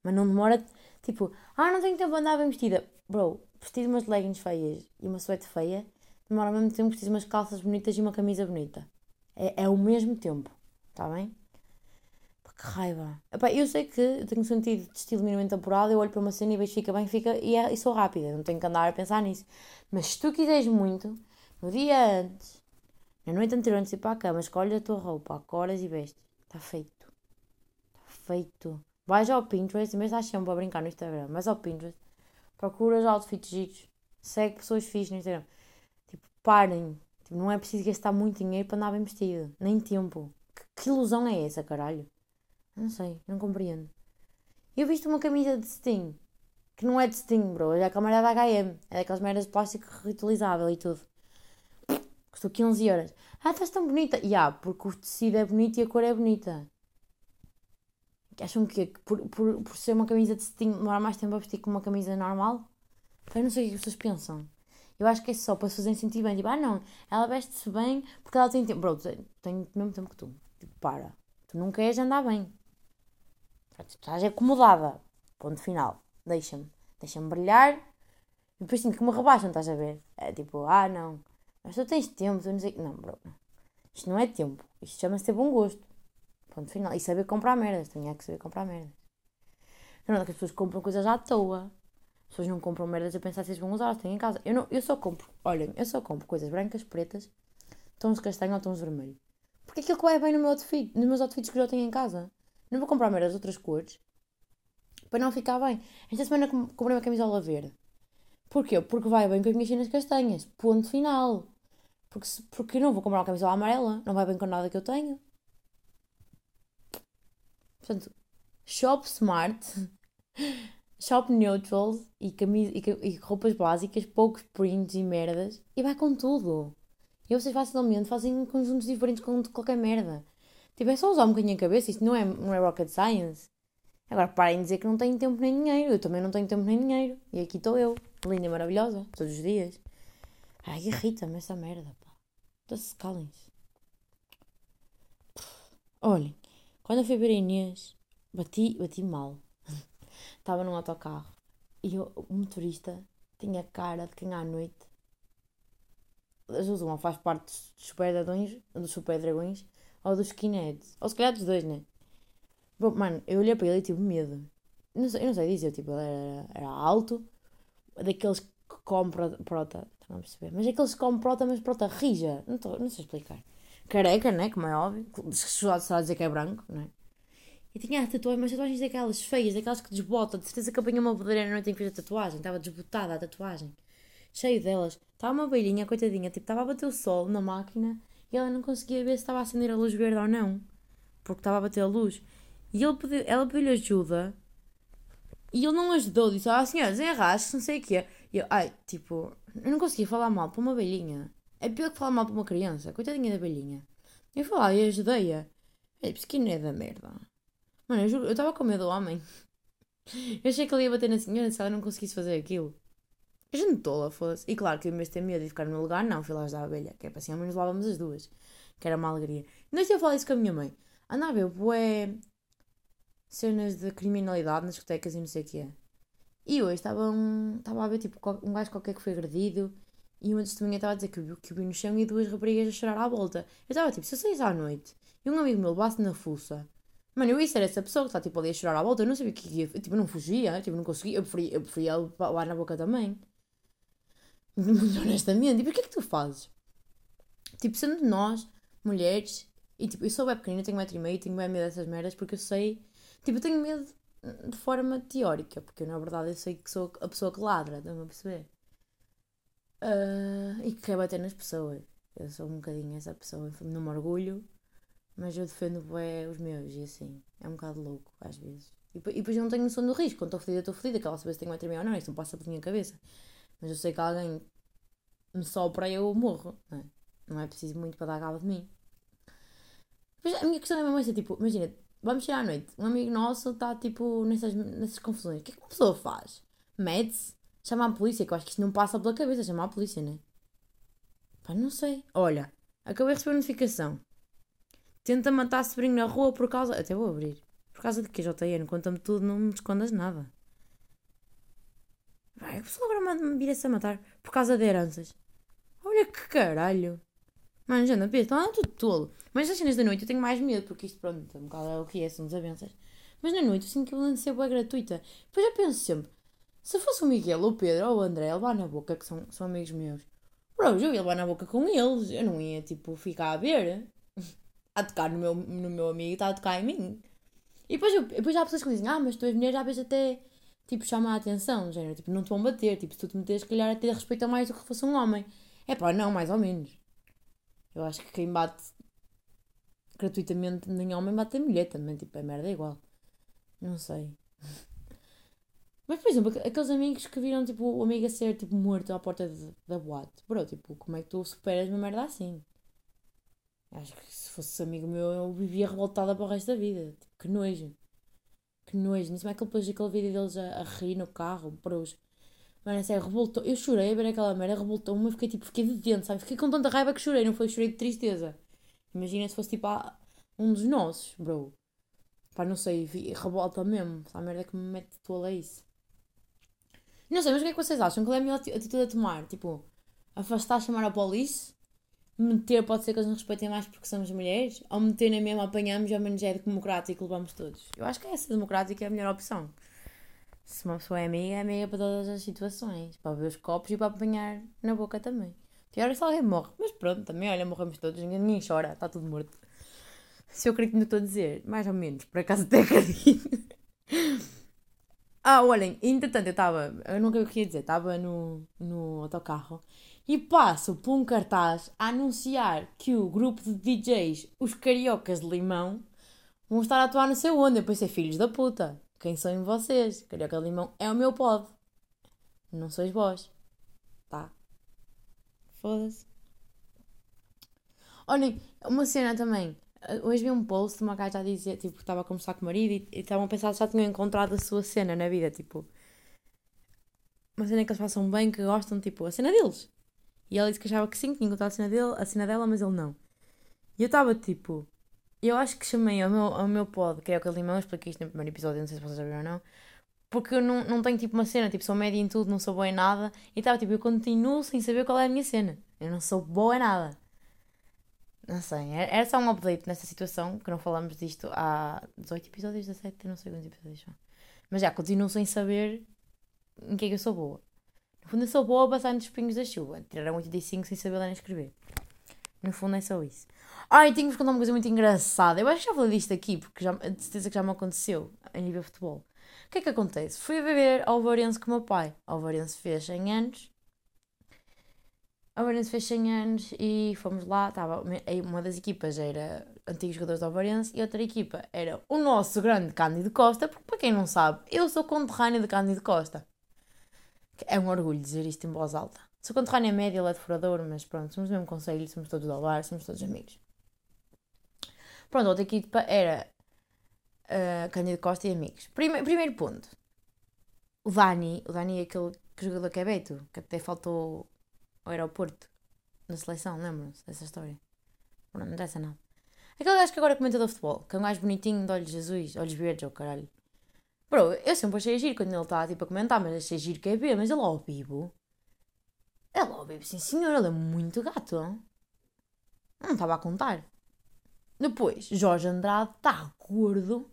Mas não demora. Tipo, ah, não tenho tempo de andar bem vestida. Bro, vestir umas leggings feias e uma suéte feia demora ao mesmo tempo que vestir umas calças bonitas e uma camisa bonita. É, é o mesmo tempo. Está bem? Que raiva. Epá, eu sei que eu tenho sentido de estilo minimamente apurado, eu olho para uma cena e vejo fica bem, fica e, é, e sou rápida, não tenho que andar a pensar nisso. Mas se tu quiseres muito, no dia antes, na noite anterior antes de ir para a cama, escolhe a tua roupa, acordas e vestes. Está feito. Está feito. Vais ao Pinterest, em vez de estar sempre a brincar no Instagram, mas ao Pinterest, procuras outfits giros, segue pessoas fixas no Instagram. Tipo, parem. Tipo, não é preciso gastar muito dinheiro para andar bem vestido, nem tempo. Que, que ilusão é essa, caralho? Não sei, não compreendo. Eu visto uma camisa de Sting, que não é de Sting, bro, é aquela merda da HM, é daquelas merdas de plástico reutilizável e tudo. Custou 15 euros. Ah, estás tão bonita. E yeah, porque o tecido é bonito e a cor é bonita. Acham que por, por, por ser uma camisa de Sting demora mais tempo a vestir que uma camisa normal? Eu não sei o que as pessoas pensam. Eu acho que é só para se fazerem sentir bem. Tipo, ah não, ela veste-se bem porque ela tem tempo. Bro, tenho o mesmo tempo que tu. Tipo, para. Tu não queres andar bem. Tu estás acomodada. Ponto final. Deixa-me. Deixa-me brilhar. E depois sinto que me rebaixam, estás a ver? É tipo, ah não. Mas tu tens tempo, tu não sei. Não, bro. Isto não é tempo. Isto chama-se ter bom gosto. Ponto final. E saber comprar merdas. Tenho é que saber comprar merdas. Não é que as pessoas compram coisas à toa. As pessoas não compram merdas a pensar se vão usar, elas têm em casa. Eu, não, eu só compro, olhem, eu só compro coisas brancas, pretas, tons de castanho ou tons de vermelho. Porque aquilo que vai bem no meu outfit, nos meus outfits que eu já tenho em casa. Não vou comprar merdas de outras cores para não ficar bem. Esta semana comprei uma camisola verde. Porquê? Porque vai bem com as minhas cenas castanhas. Ponto final. Porque, se, porque não vou comprar uma camisola amarela. Não vai bem com nada que eu tenho. Portanto, shop smart, [laughs] shop neutral e, camisa, e, e roupas básicas, poucos prints e merdas. E vai com tudo. E vocês facilmente fazem conjuntos diferentes com qualquer merda. Tipo, é só usar um bocadinho a cabeça, isto não é, não é rocket science. Agora parem de dizer que não tenho tempo nem dinheiro. Eu também não tenho tempo nem dinheiro. E aqui estou eu, linda e maravilhosa, todos os dias. Ai, irrita-me essa merda, pá. Então-se calem-se. Olhem, quando eu fui ver a Inês, bati, bati mal. Estava num autocarro e o motorista tinha cara de quem à noite. As duas, uma faz parte dos super dragões, dos super dragões ou dos skinheads. Ou se calhar dos dois, né? Bom, mano, eu olhei para ele e tive medo. Não sei, eu não sei dizer, tipo, ele era, era alto, daqueles que compram prota, estão a perceber? Mas aqueles que comem prota, mas prota rija, não, tô, não sei explicar. Careca, né? Como é óbvio, só a dizer que é branco, né? E tinha tatuagens, mas tatuagens daquelas feias, daquelas que desbotam. De certeza que apanhei uma podeira na noite em que fiz a tatuagem, estava desbotada a tatuagem, cheio delas. Estava uma velhinha, coitadinha, tipo, estava a bater o sol na máquina e ela não conseguia ver se estava a acender a luz verde ou não, porque estava a bater a luz. E ele pediu, ela pediu-lhe ajuda e ele não ajudou, disse: Ah, senhora, desenrasque, não sei o quê. E eu, ai, tipo, eu não conseguia falar mal para uma velhinha. É pior que falar mal para uma criança, coitadinha da velhinha. Eu fui lá e ajudei-a. É da merda. Mano, eu estava com medo do homem. Eu achei que ele ia bater na senhora se ela não conseguisse fazer aquilo. A gente tola, foda-se. E claro que em vez ter medo de ficar no meu lugar, não, fui lá ajudar a abelha. Que é para assim, ao menos levávamos as duas. Que era uma alegria. Não estive a falar isso com a minha mãe. Andava a ver, bué, cenas de criminalidade nas discotecas e não sei o que é. E hoje estava, um, estava a ver tipo, um gajo qualquer que foi agredido e uma testemunha estava a dizer que, que vi no chão e duas raparigas a chorar à volta. Eu estava tipo, se eu saísse à noite e um amigo meu levasse na fuça, mano, eu ia ser essa pessoa que está tipo ali a chorar à volta, eu não sabia o que ia, tipo, eu não fugia, tipo, não conseguia, eu preferia, eu preferia levar na boca também. Muito [laughs] honestamente, e porquê é que tu fazes? Tipo, sendo nós, mulheres, e tipo, eu sou bem pequenina, tenho metro e meio, tenho bem medo dessas merdas porque eu sei, tipo, eu tenho medo de forma teórica, porque eu, na verdade eu sei que sou a pessoa que ladra, estão a perceber? Uh, e que quer bater nas pessoas. Eu sou um bocadinho essa pessoa, não me orgulho, mas eu defendo bem os meus e assim. É um bocado louco, às vezes. E, e depois eu não tenho noção do risco. Quando estou fodida, estou fodida. Aquela saber se tenho uma ou não, isso não passa por minha cabeça. Mas eu sei que alguém me sopra e eu morro. Não é? não é preciso muito para dar cabo de mim. Mas a minha questão é mesmo essa, tipo, imagina, vamos chegar à noite, um amigo nosso está tipo nessas, nessas confusões. O que é que uma pessoa faz? Mede-se? Chama a polícia, que eu acho que isto não passa pela cabeça, chamar a polícia, né? Pá, não sei. Olha, acabei de receber notificação. Tenta matar sobrinho na rua por causa. Até vou abrir. Por causa de que, JN? Conta-me tudo, não me escondas nada. Vai, a pessoa agora me vira-se a matar por causa de heranças. Olha que caralho. Mano, já não penso, não, tudo tolo. Mas nas cenas da noite eu tenho mais medo, porque isto, pronto, é um bocado é o que é, são desavenças. Mas na noite eu sinto que a violência é gratuita. Depois eu penso sempre, se fosse o Miguel, ou o Pedro, ou o André, levar na boca, que são, são amigos meus, bro, eu ia levar na boca com eles. Eu não ia, tipo, ficar a ver. A tocar no meu, no meu amigo está a tocar em mim. E depois, eu, depois há pessoas que dizem, ah, mas tu és mulher, já vezes até, tipo, chama a atenção, género, tipo, não te vão bater, tipo, se tu te meteres, se calhar, até respeita mais do que fosse um homem. É pá, não, mais ou menos. Eu acho que quem bate gratuitamente nem homem bate a mulher também, tipo, a merda é igual. Não sei. [laughs] Mas, por exemplo, aqueles amigos que viram, tipo, o amigo a ser, tipo, morto à porta de, da boate. Bro, tipo, como é que tu superas uma merda assim? Acho que se fosse amigo meu, eu vivia revoltada para o resto da vida. Tipo, que nojo. Que nojo. Não sei como é que depois aquele vídeo deles a, a rir no carro, bros. Mano, é sério, revoltou. Eu chorei a ver aquela merda, revoltou-me, mas fiquei tipo, fiquei de dentro, sabe? Fiquei com tanta raiva que chorei, não foi chorei de tristeza. Imagina se fosse tipo ah, um dos nossos, bro. Pá, não sei, revolta mesmo. Essa merda que me mete toda isso. Não sei, mas o que é que vocês acham? Qual é a melhor atitude a tomar? Tipo, afastar, chamar a polícia? Meter, pode ser que eles nos respeitem mais porque somos mulheres? Ou meter na mesma apanhamos, ao menos é democrático levamos todos? Eu acho que essa democrática é a melhor opção. Se uma pessoa é amiga, é amiga para todas as situações. Para beber os copos e para apanhar na boca também. Pior é se alguém morre. Mas pronto, também, olha, morremos todos. Ninguém chora, está tudo morto. Se eu acredito no que estou a dizer, mais ou menos, por acaso até [laughs] acredito. Ah, olhem, entretanto eu estava, eu nunca queria dizer, estava no, no autocarro e passo por um cartaz a anunciar que o grupo de DJs, os Cariocas de Limão, vão estar a atuar não sei onde. Eu pensei, filhos da puta, quem são vocês? Carioca de Limão é o meu pod. Não sois vós. Tá? Foda-se. Olhem, uma cena também. Hoje vi um post de uma gaja a dizer, tipo, que estava a conversar com o marido e estavam a pensar se já tinham encontrado a sua cena na vida, tipo. Uma cena que eles façam bem, que gostam, tipo, a cena deles. E ela disse que achava que sim, que tinha encontrado a cena, dele, a cena dela, mas ele não. E eu estava tipo. Eu acho que chamei ao meu, ao meu pod, que é o que limão, expliquei isto no primeiro episódio, não sei se vocês viram ou não. Porque eu não, não tenho tipo uma cena, tipo, sou média em tudo, não sou boa em nada. E estava tipo, eu continuo sem saber qual é a minha cena. Eu não sou boa em nada. Não sei, era só um update nessa situação, que não falamos disto há 18 episódios, 17, não sei quantos episódios. Mas já, continuo sem saber em que é que eu sou boa. No fundo, eu sou boa a passar nos espinhos da chuva. Tiraram 85 sem saber ler nem escrever. No fundo, é só isso. Ai, tenho-vos contar uma coisa muito engraçada. Eu acho que já falei disto aqui, porque já, de certeza que já me aconteceu a nível futebol. O que é que acontece? Fui beber ao Varense com o meu pai. Ao Varense fez 100 anos Alvarense fez 100 anos e fomos lá, estava uma das equipas era antigos jogadores do Alvarense e outra equipa era o nosso grande Cândido Costa, porque para quem não sabe, eu sou conterrânea de Cândido Costa. É um orgulho dizer isto em voz alta. Sou conterrânea média, ele é de furador, mas pronto, somos do mesmo conselho, somos todos do Alvar, somos todos amigos. Pronto, outra equipa era uh, Cândido Costa e amigos. Prime primeiro ponto. o Dani, o Dani é aquele que jogador que é Beto, que até faltou ao aeroporto na seleção, lembram-se dessa história? Não, não interessa nada. Aquele gajo que agora comenta do futebol, que é um gajo bonitinho de olhos azuis, olhos verdes, ou oh, caralho. Bro, eu sempre achei giro quando ele está tipo, a comentar, mas achei giro que é ver, mas ele ao vivo. Ele ao vivo, sim senhor, ele é muito gato. Não, não estava a contar. Depois, Jorge Andrade está gordo.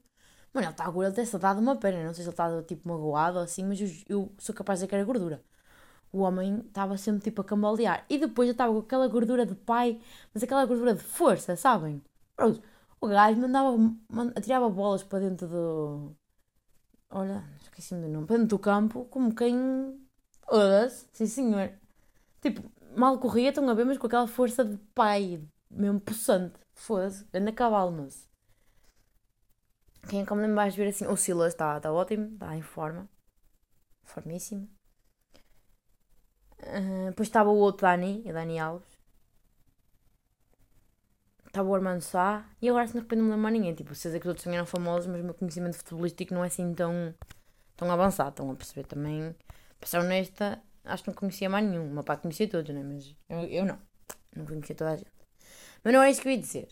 Mano, ele está gordo, ele tem dado uma pena. Não sei se ele está tipo magoado ou assim, mas eu, eu sou capaz de dizer que era gordura. O homem estava sempre tipo a cambalear. E depois eu estava com aquela gordura de pai, mas aquela gordura de força, sabem? Pronto, o gajo mandava, mandava, atirava bolas para dentro do. Olha, esqueci-me do nome. Dentro do campo, como quem. Odas, sim senhor. Tipo, mal corria, estão a ver, mas com aquela força de pai, mesmo possante. Foda-se, anda cavalo, mas. Quem é que me vais ver assim? O Silas está tá ótimo, está em forma. Formíssimo. Uh, depois estava o outro Dani, o Dani Alves. Estava o Armando Sá. E agora, se de repente não me lembro ninguém. Tipo, vocês é que os outros também eram famosos, mas o meu conhecimento futebolístico não é assim tão, tão avançado. Estão a perceber também. Para ser honesta, acho que não conhecia mais nenhum. O meu pai conhecia todos, né? Mas eu, eu não. Não conhecia toda a gente. Mas não é isso que eu ia dizer.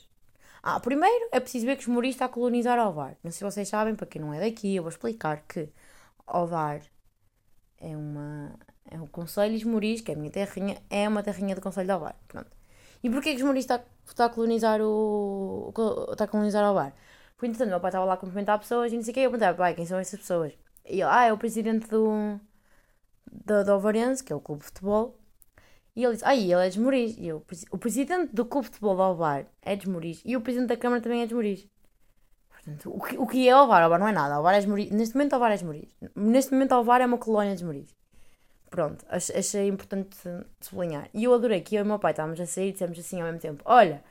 Ah, primeiro é preciso ver que os Mouris está a colonizar Ovar. Não sei se vocês sabem, para quem não é daqui, eu vou explicar que Ovar é uma. É um Conselho de Mouris, que é a minha terrinha, é uma terrinha do Conselho de Ovar. Pronto. E porquê que os Mouris está, está a colonizar o. está a colonizar Ovar? Porque entretanto, meu pai estava lá a cumprimentar pessoas e não sei o que, eu perguntava, pai, quem são essas pessoas? E ele, ah, é o presidente do. do, do Ovarense, que é o clube de futebol. E ele disse, ai, ele é de Moris. E eu, o presidente do Clube de Futebol de Alvar é de Moris. E o presidente da Câmara também é de Moris. Portanto, o que, o que é Alvar? Alvar não é nada. Alvar é de Moris. Neste momento, Alvar é de Moris. Neste momento, Alvar é uma colónia de Moris. Pronto, achei importante sublinhar. E eu adorei que eu e o meu pai estávamos a sair e dissemos assim ao mesmo tempo: Olha,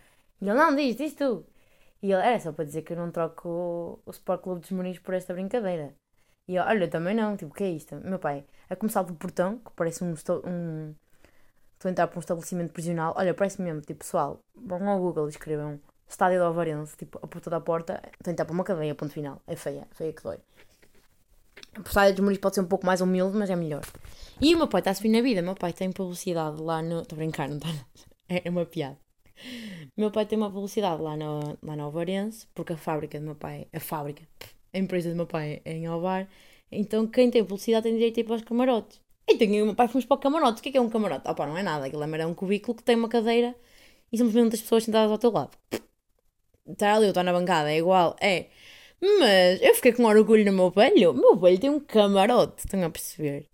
ele não diz, diz tu. E ele era só para dizer que eu não troco o, Sport Clube dos Moris por esta brincadeira. E eu, olha, também não, tipo, o que é isto? Meu pai, a começar do portão, que parece um, um, estou a entrar para um estabelecimento prisional. Olha, parece mesmo, tipo, pessoal, vão ao Google e escrevam Estádio do Alvarense, tipo, a porta da porta, estou a entrar para uma cadeia, ponto final. É feia, feia que dói. A estádio dos Muris pode ser um pouco mais humilde, mas é melhor. E o meu pai está a subir na vida. O meu pai tem publicidade lá no. Estou a brincar, não está? [laughs] É uma piada. O meu pai tem uma publicidade lá no, lá no Alvarense, porque a fábrica do meu pai, a fábrica, a empresa do meu pai é em Alvar, então quem tem publicidade tem direito a ir para os camarotes. E tenho o meu pai fomos para o camarote. O que é, que é um camarote? Opa, não é nada. Aquilo é um cubículo que tem uma cadeira e mesmo das pessoas sentadas ao teu lado. Está ali, eu estou na bancada, é igual, é. Mas eu fiquei com orgulho no meu velho. O meu velho tem um camarote, estão a perceber?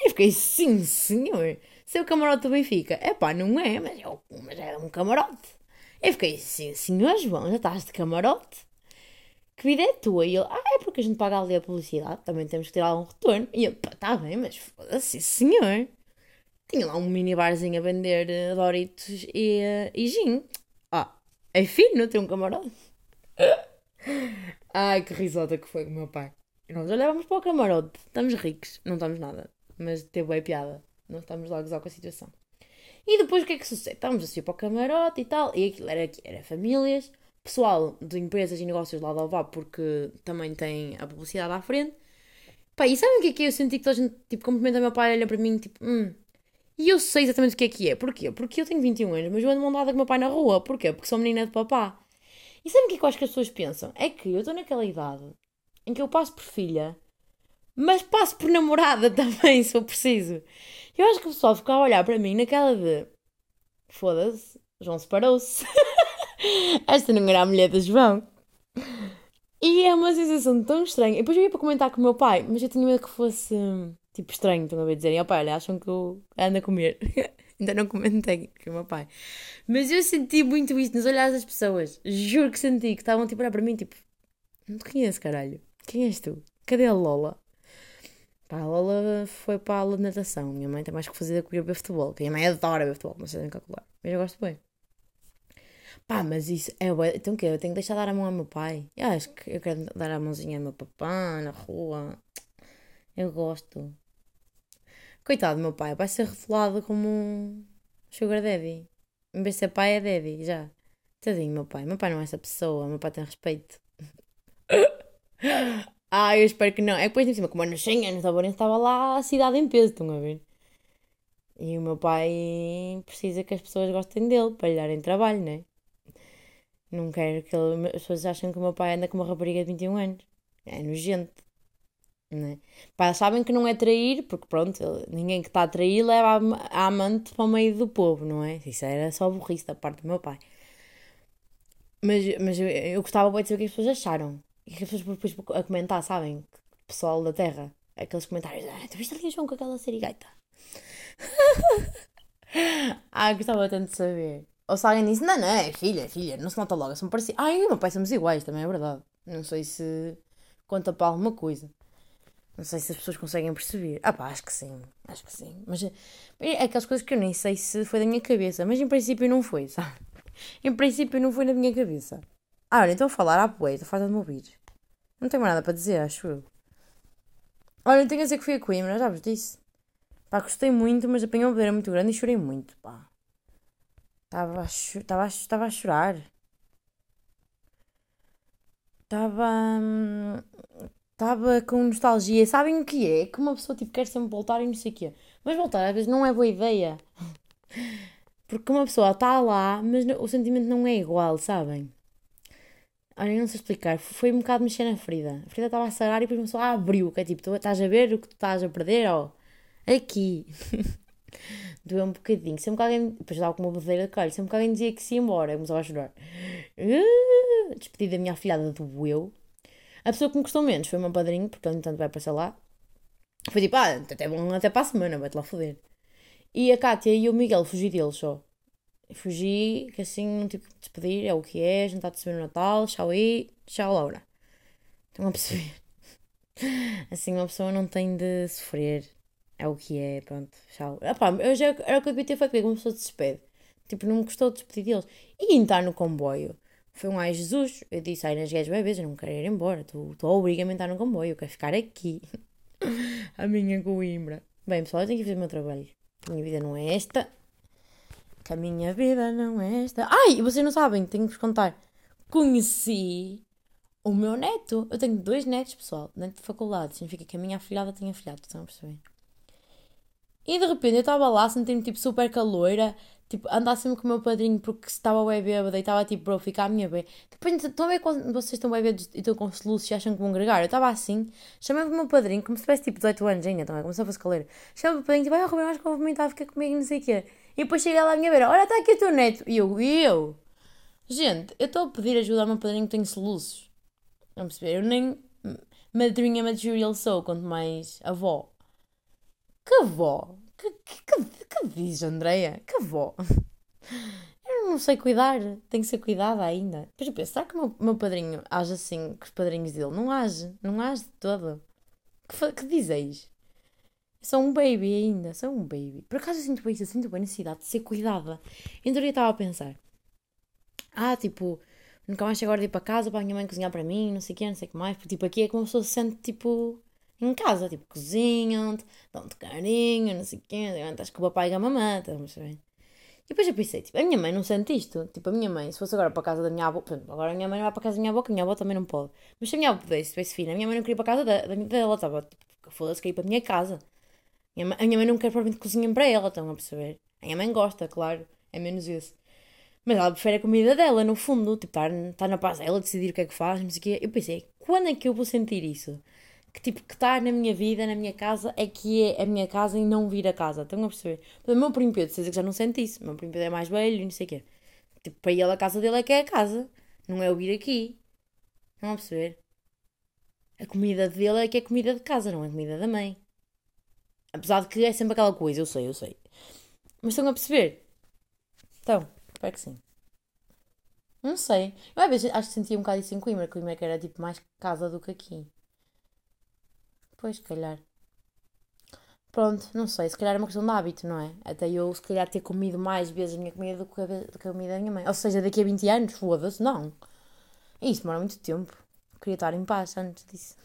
Eu fiquei, sim, senhor. Seu camarote do Benfica. É pá, não é, mas é, mas é um camarote. Eu fiquei, sim, senhor João, já estás de camarote? que vida é tua? E ele, ah, é porque a gente paga ali a publicidade, também temos que ter algum retorno. E eu, pá, tá bem, mas foda-se, senhor. Tinha lá um minibarzinho a vender uh, Doritos e, uh, e gin. Ah, é fino ter um camarote. Ai, que risota que foi com o meu pai. Nós olhávamos para o camarote, estamos ricos, não estamos nada, mas teve bem piada. Não estamos lá a gozar com a situação. E depois o que é que sucede? Estávamos a subir para o camarote e tal, e aquilo era, era famílias pessoal de empresas e negócios lá de Alvá, porque também tem a publicidade à frente. Pá, e sabem o que é que é? Eu senti que toda a gente, tipo, cumprimenta meu pai, olha para mim, tipo, hum. E eu sei exatamente o que é que é. Porquê? Porque eu tenho 21 anos, mas eu ando mão dada com o meu pai na rua. Porquê? Porque sou menina de papá. E sabem o que é que eu acho que as pessoas pensam? É que eu estou naquela idade em que eu passo por filha, mas passo por namorada [laughs] também, se eu preciso. Eu acho que o pessoal fica a olhar para mim naquela de. Foda-se, João separou-se. [laughs] Esta não era a mulher do João. E é uma sensação tão estranha. Depois eu ia para comentar com o meu pai, mas eu tinha medo que fosse tipo estranho. Estão a ver dizer, ó pai, olha, acham que eu ando a comer. [laughs] Ainda não comentei com o meu pai. Mas eu senti muito isso nos olhares das pessoas. Juro que senti que estavam tipo a olhar para mim, tipo, não te conheço, caralho. Quem és tu? Cadê a Lola? Pá, a Lola foi para a aula de natação. Minha mãe tem mais que fazer do que ver futebol. Que a minha mãe adora ver futebol, não sei nem calcular. Mas eu gosto bem. Pá, mas isso é Então o quê? Eu tenho que deixar de dar a mão ao meu pai. Eu acho que eu quero dar a mãozinha ao meu papá na rua. Eu gosto. Coitado do meu pai, vai ser revelado como um sugar daddy. Em vez de ser pai, é daddy, já. Tadinho, meu pai. Meu pai não é essa pessoa. Meu pai tem respeito. [laughs] Ah, eu espero que não. É que depois em cima, como eu não Schengen, no estava lá a cidade em peso, estão a ver? E o meu pai precisa que as pessoas gostem dele para lhe darem trabalho, não é? Não quero que ele, as pessoas achem que o meu pai anda com uma rapariga de 21 anos. É nojento. Né? Pá, sabem que não é trair, porque pronto, ninguém que está a trair leva a, amante para o meio do povo, não é? Isso era só burrice da parte do meu pai. Mas, mas eu, gostava de saber o que as pessoas acharam. E que as pessoas depois a comentar, sabem? Pessoal da Terra. Aqueles comentários. Ah, tu viste ali o João com aquela serigaita? [laughs] ah, gostava tanto de saber. Ou se alguém disse, não, não, é filha, é filha, não se nota logo, se me parecia. Ai, meu pai somos iguais, também é verdade. Não sei se conta para alguma coisa. Não sei se as pessoas conseguem perceber. Ah pá, acho que sim, acho que sim. Mas é, é aquelas coisas que eu nem sei se foi da minha cabeça, mas em princípio não foi, sabe? [laughs] Em princípio não foi na minha cabeça. Ah, olha, então a falar à poeira, faz-me ouvir. Não tenho mais nada para dizer, acho eu. Olha, tenho a dizer que fui a Coimbra, já vos disse. Pá, gostei muito, mas apanhei uma poeira muito grande e chorei muito, pá. Estava a, estava a, estava a chorar. Estava. Estava com nostalgia. Sabem o que é? Que uma pessoa tipo, quer sempre voltar e não sei o quê. Mas voltar às vezes não é boa ideia. [laughs] Porque uma pessoa está lá, mas o sentimento não é igual, sabem? Olha, não sei explicar. Foi um bocado mexer na ferida. A ferida estava a sarar e depois uma pessoa abriu. Que é tipo, tu estás a ver o que tu estás a perder? Ó, aqui. [laughs] doeu um bocadinho. Sempre que alguém. Depois estava com uma bodeira de calho. Sempre que alguém dizia que se ia embora, eu começava a chorar. [laughs] Uh, despedi da minha afilhada doeu. A pessoa que me custou menos foi o meu padrinho, porque ele, entanto, vai passar lá. Foi tipo, ah, até bom até para a semana, vai-te lá foder. E a Kátia e o Miguel fugi deles só. Fugi, que assim não tive que despedir, é o que é, jantar de receber no Natal, tchau aí, tchau Laura. Estão a perceber? [laughs] Assim uma pessoa não tem de sofrer é o que é, pronto, tchau. Epá, eu já, era o que eu devia ter feito comigo, uma pessoa se despede. Tipo, não me gostou de despedir deles. E entrar no comboio. Foi um ai Jesus. Eu disse, ai, nas gays bebês, eu não quero ir embora. Obriga-me a entrar no comboio, eu quero ficar aqui. [laughs] a minha Coimbra. Bem, pessoal, eu tenho que fazer o meu trabalho. A minha vida não é esta. Que a minha vida não é esta. Ai, vocês não sabem, tenho que vos contar. Conheci o meu neto. Eu tenho dois netos, pessoal. Neto de faculdade. Significa que a minha afilhada tem afilhado. Estão a perceber? E de repente eu estava lá, senti-me tipo super caloira, tipo, andar sempre com o meu padrinho porque estava bem bêbada e estava tipo, bro, ficar a minha bem. Depois, estão a ver quando vocês estão bem e estão com soluços e acham que vão gregar? Eu estava assim, chamei o meu padrinho, como se tivesse tipo 18 anos ainda, também, como se eu fosse caleira. Chamei o meu padrinho, tipo, ai, Rubem, acho que vou vomitar, fica comigo, não sei o quê. E depois chega lá à minha beira, olha, está aqui o teu neto. E eu, e eu? Gente, eu estou a pedir ajuda ao meu padrinho que tem soluços. Vamos perceber, eu nem madrinha material sou, quanto mais avó. Que avó? Que, que, que, que diz, Andreia? Que avó? Eu não sei cuidar, tenho que ser cuidada ainda. Depois eu penso, será que o meu, meu padrinho age assim com os padrinhos dele? Não age, não age de todo. Que, que dizeis? Sou um baby ainda, sou um baby. Por acaso eu sinto bem isso, eu sinto bem a necessidade de ser cuidada. Então eu estava a pensar, ah, tipo, nunca mais chego agora de ir para casa para a minha mãe cozinhar para mim, não sei o que, não sei o que mais. Porque, tipo, aqui é como se pessoa se sente, tipo, em casa, tipo, cozinham-te, dão-te carinho, não sei o quê, estás com o papai e a mamãe, estamos bem. E depois eu pensei, tipo, a minha mãe não sente isto. Tipo, a minha mãe, se fosse agora para a casa da minha avó, agora a minha mãe não vai para a casa da minha avó, que a minha avó também não pode. Mas se a minha avó pudesse, tivesse filha, a minha mãe não queria ir para a casa da, da, dela, estava, tipo, foda-se, queria ir para a minha casa. A minha mãe não quer provavelmente cozinhar para ela, estão a perceber? A minha mãe gosta, claro, é menos isso. Mas ela prefere a comida dela, no fundo, tipo, estar, estar na paz dela, decidir o que é que faz, não sei o quê. Eu pensei, quando é que eu vou sentir isso? Que tipo que está na minha vida, na minha casa, é que é a minha casa e não vir a casa. Estão a perceber? O meu primo Pedro, vocês que já não sente isso. O meu primo Pedro é mais velho e não sei o quê. Tipo, para ele a casa dele é que é a casa. Não é o vir aqui. Estão a perceber? A comida dele é que é comida de casa, não é comida da mãe. Apesar de que é sempre aquela coisa, eu sei, eu sei. Mas estão a perceber? Então, espero que sim. Não sei. Eu às vezes acho que sentia um bocado isso em Coimbra. Coimbra que era tipo mais casa do que aqui. Pois, se calhar. Pronto, não sei, se calhar é uma questão de hábito, não é? Até eu, se calhar, ter comido mais vezes a minha comida do que a, comida da minha mãe. Ou seja, daqui a 20 anos, foda-se, não. Isso demora muito tempo. Queria estar em paz antes disso.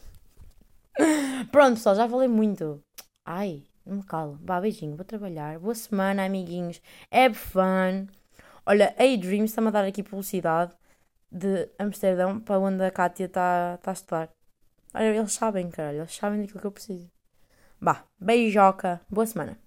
[laughs] Pronto, pessoal, já falei muito. Ai, não me calo. Vá, beijinho, vou trabalhar. Boa semana, amiguinhos. Have fun. Olha, a Dream está-me a dar aqui publicidade de Amsterdão para onde a Kátia está tá a estudar. Olha, eles sabem, caralho. Eles sabem daquilo que eu preciso. Bah, beijoca. Boa semana.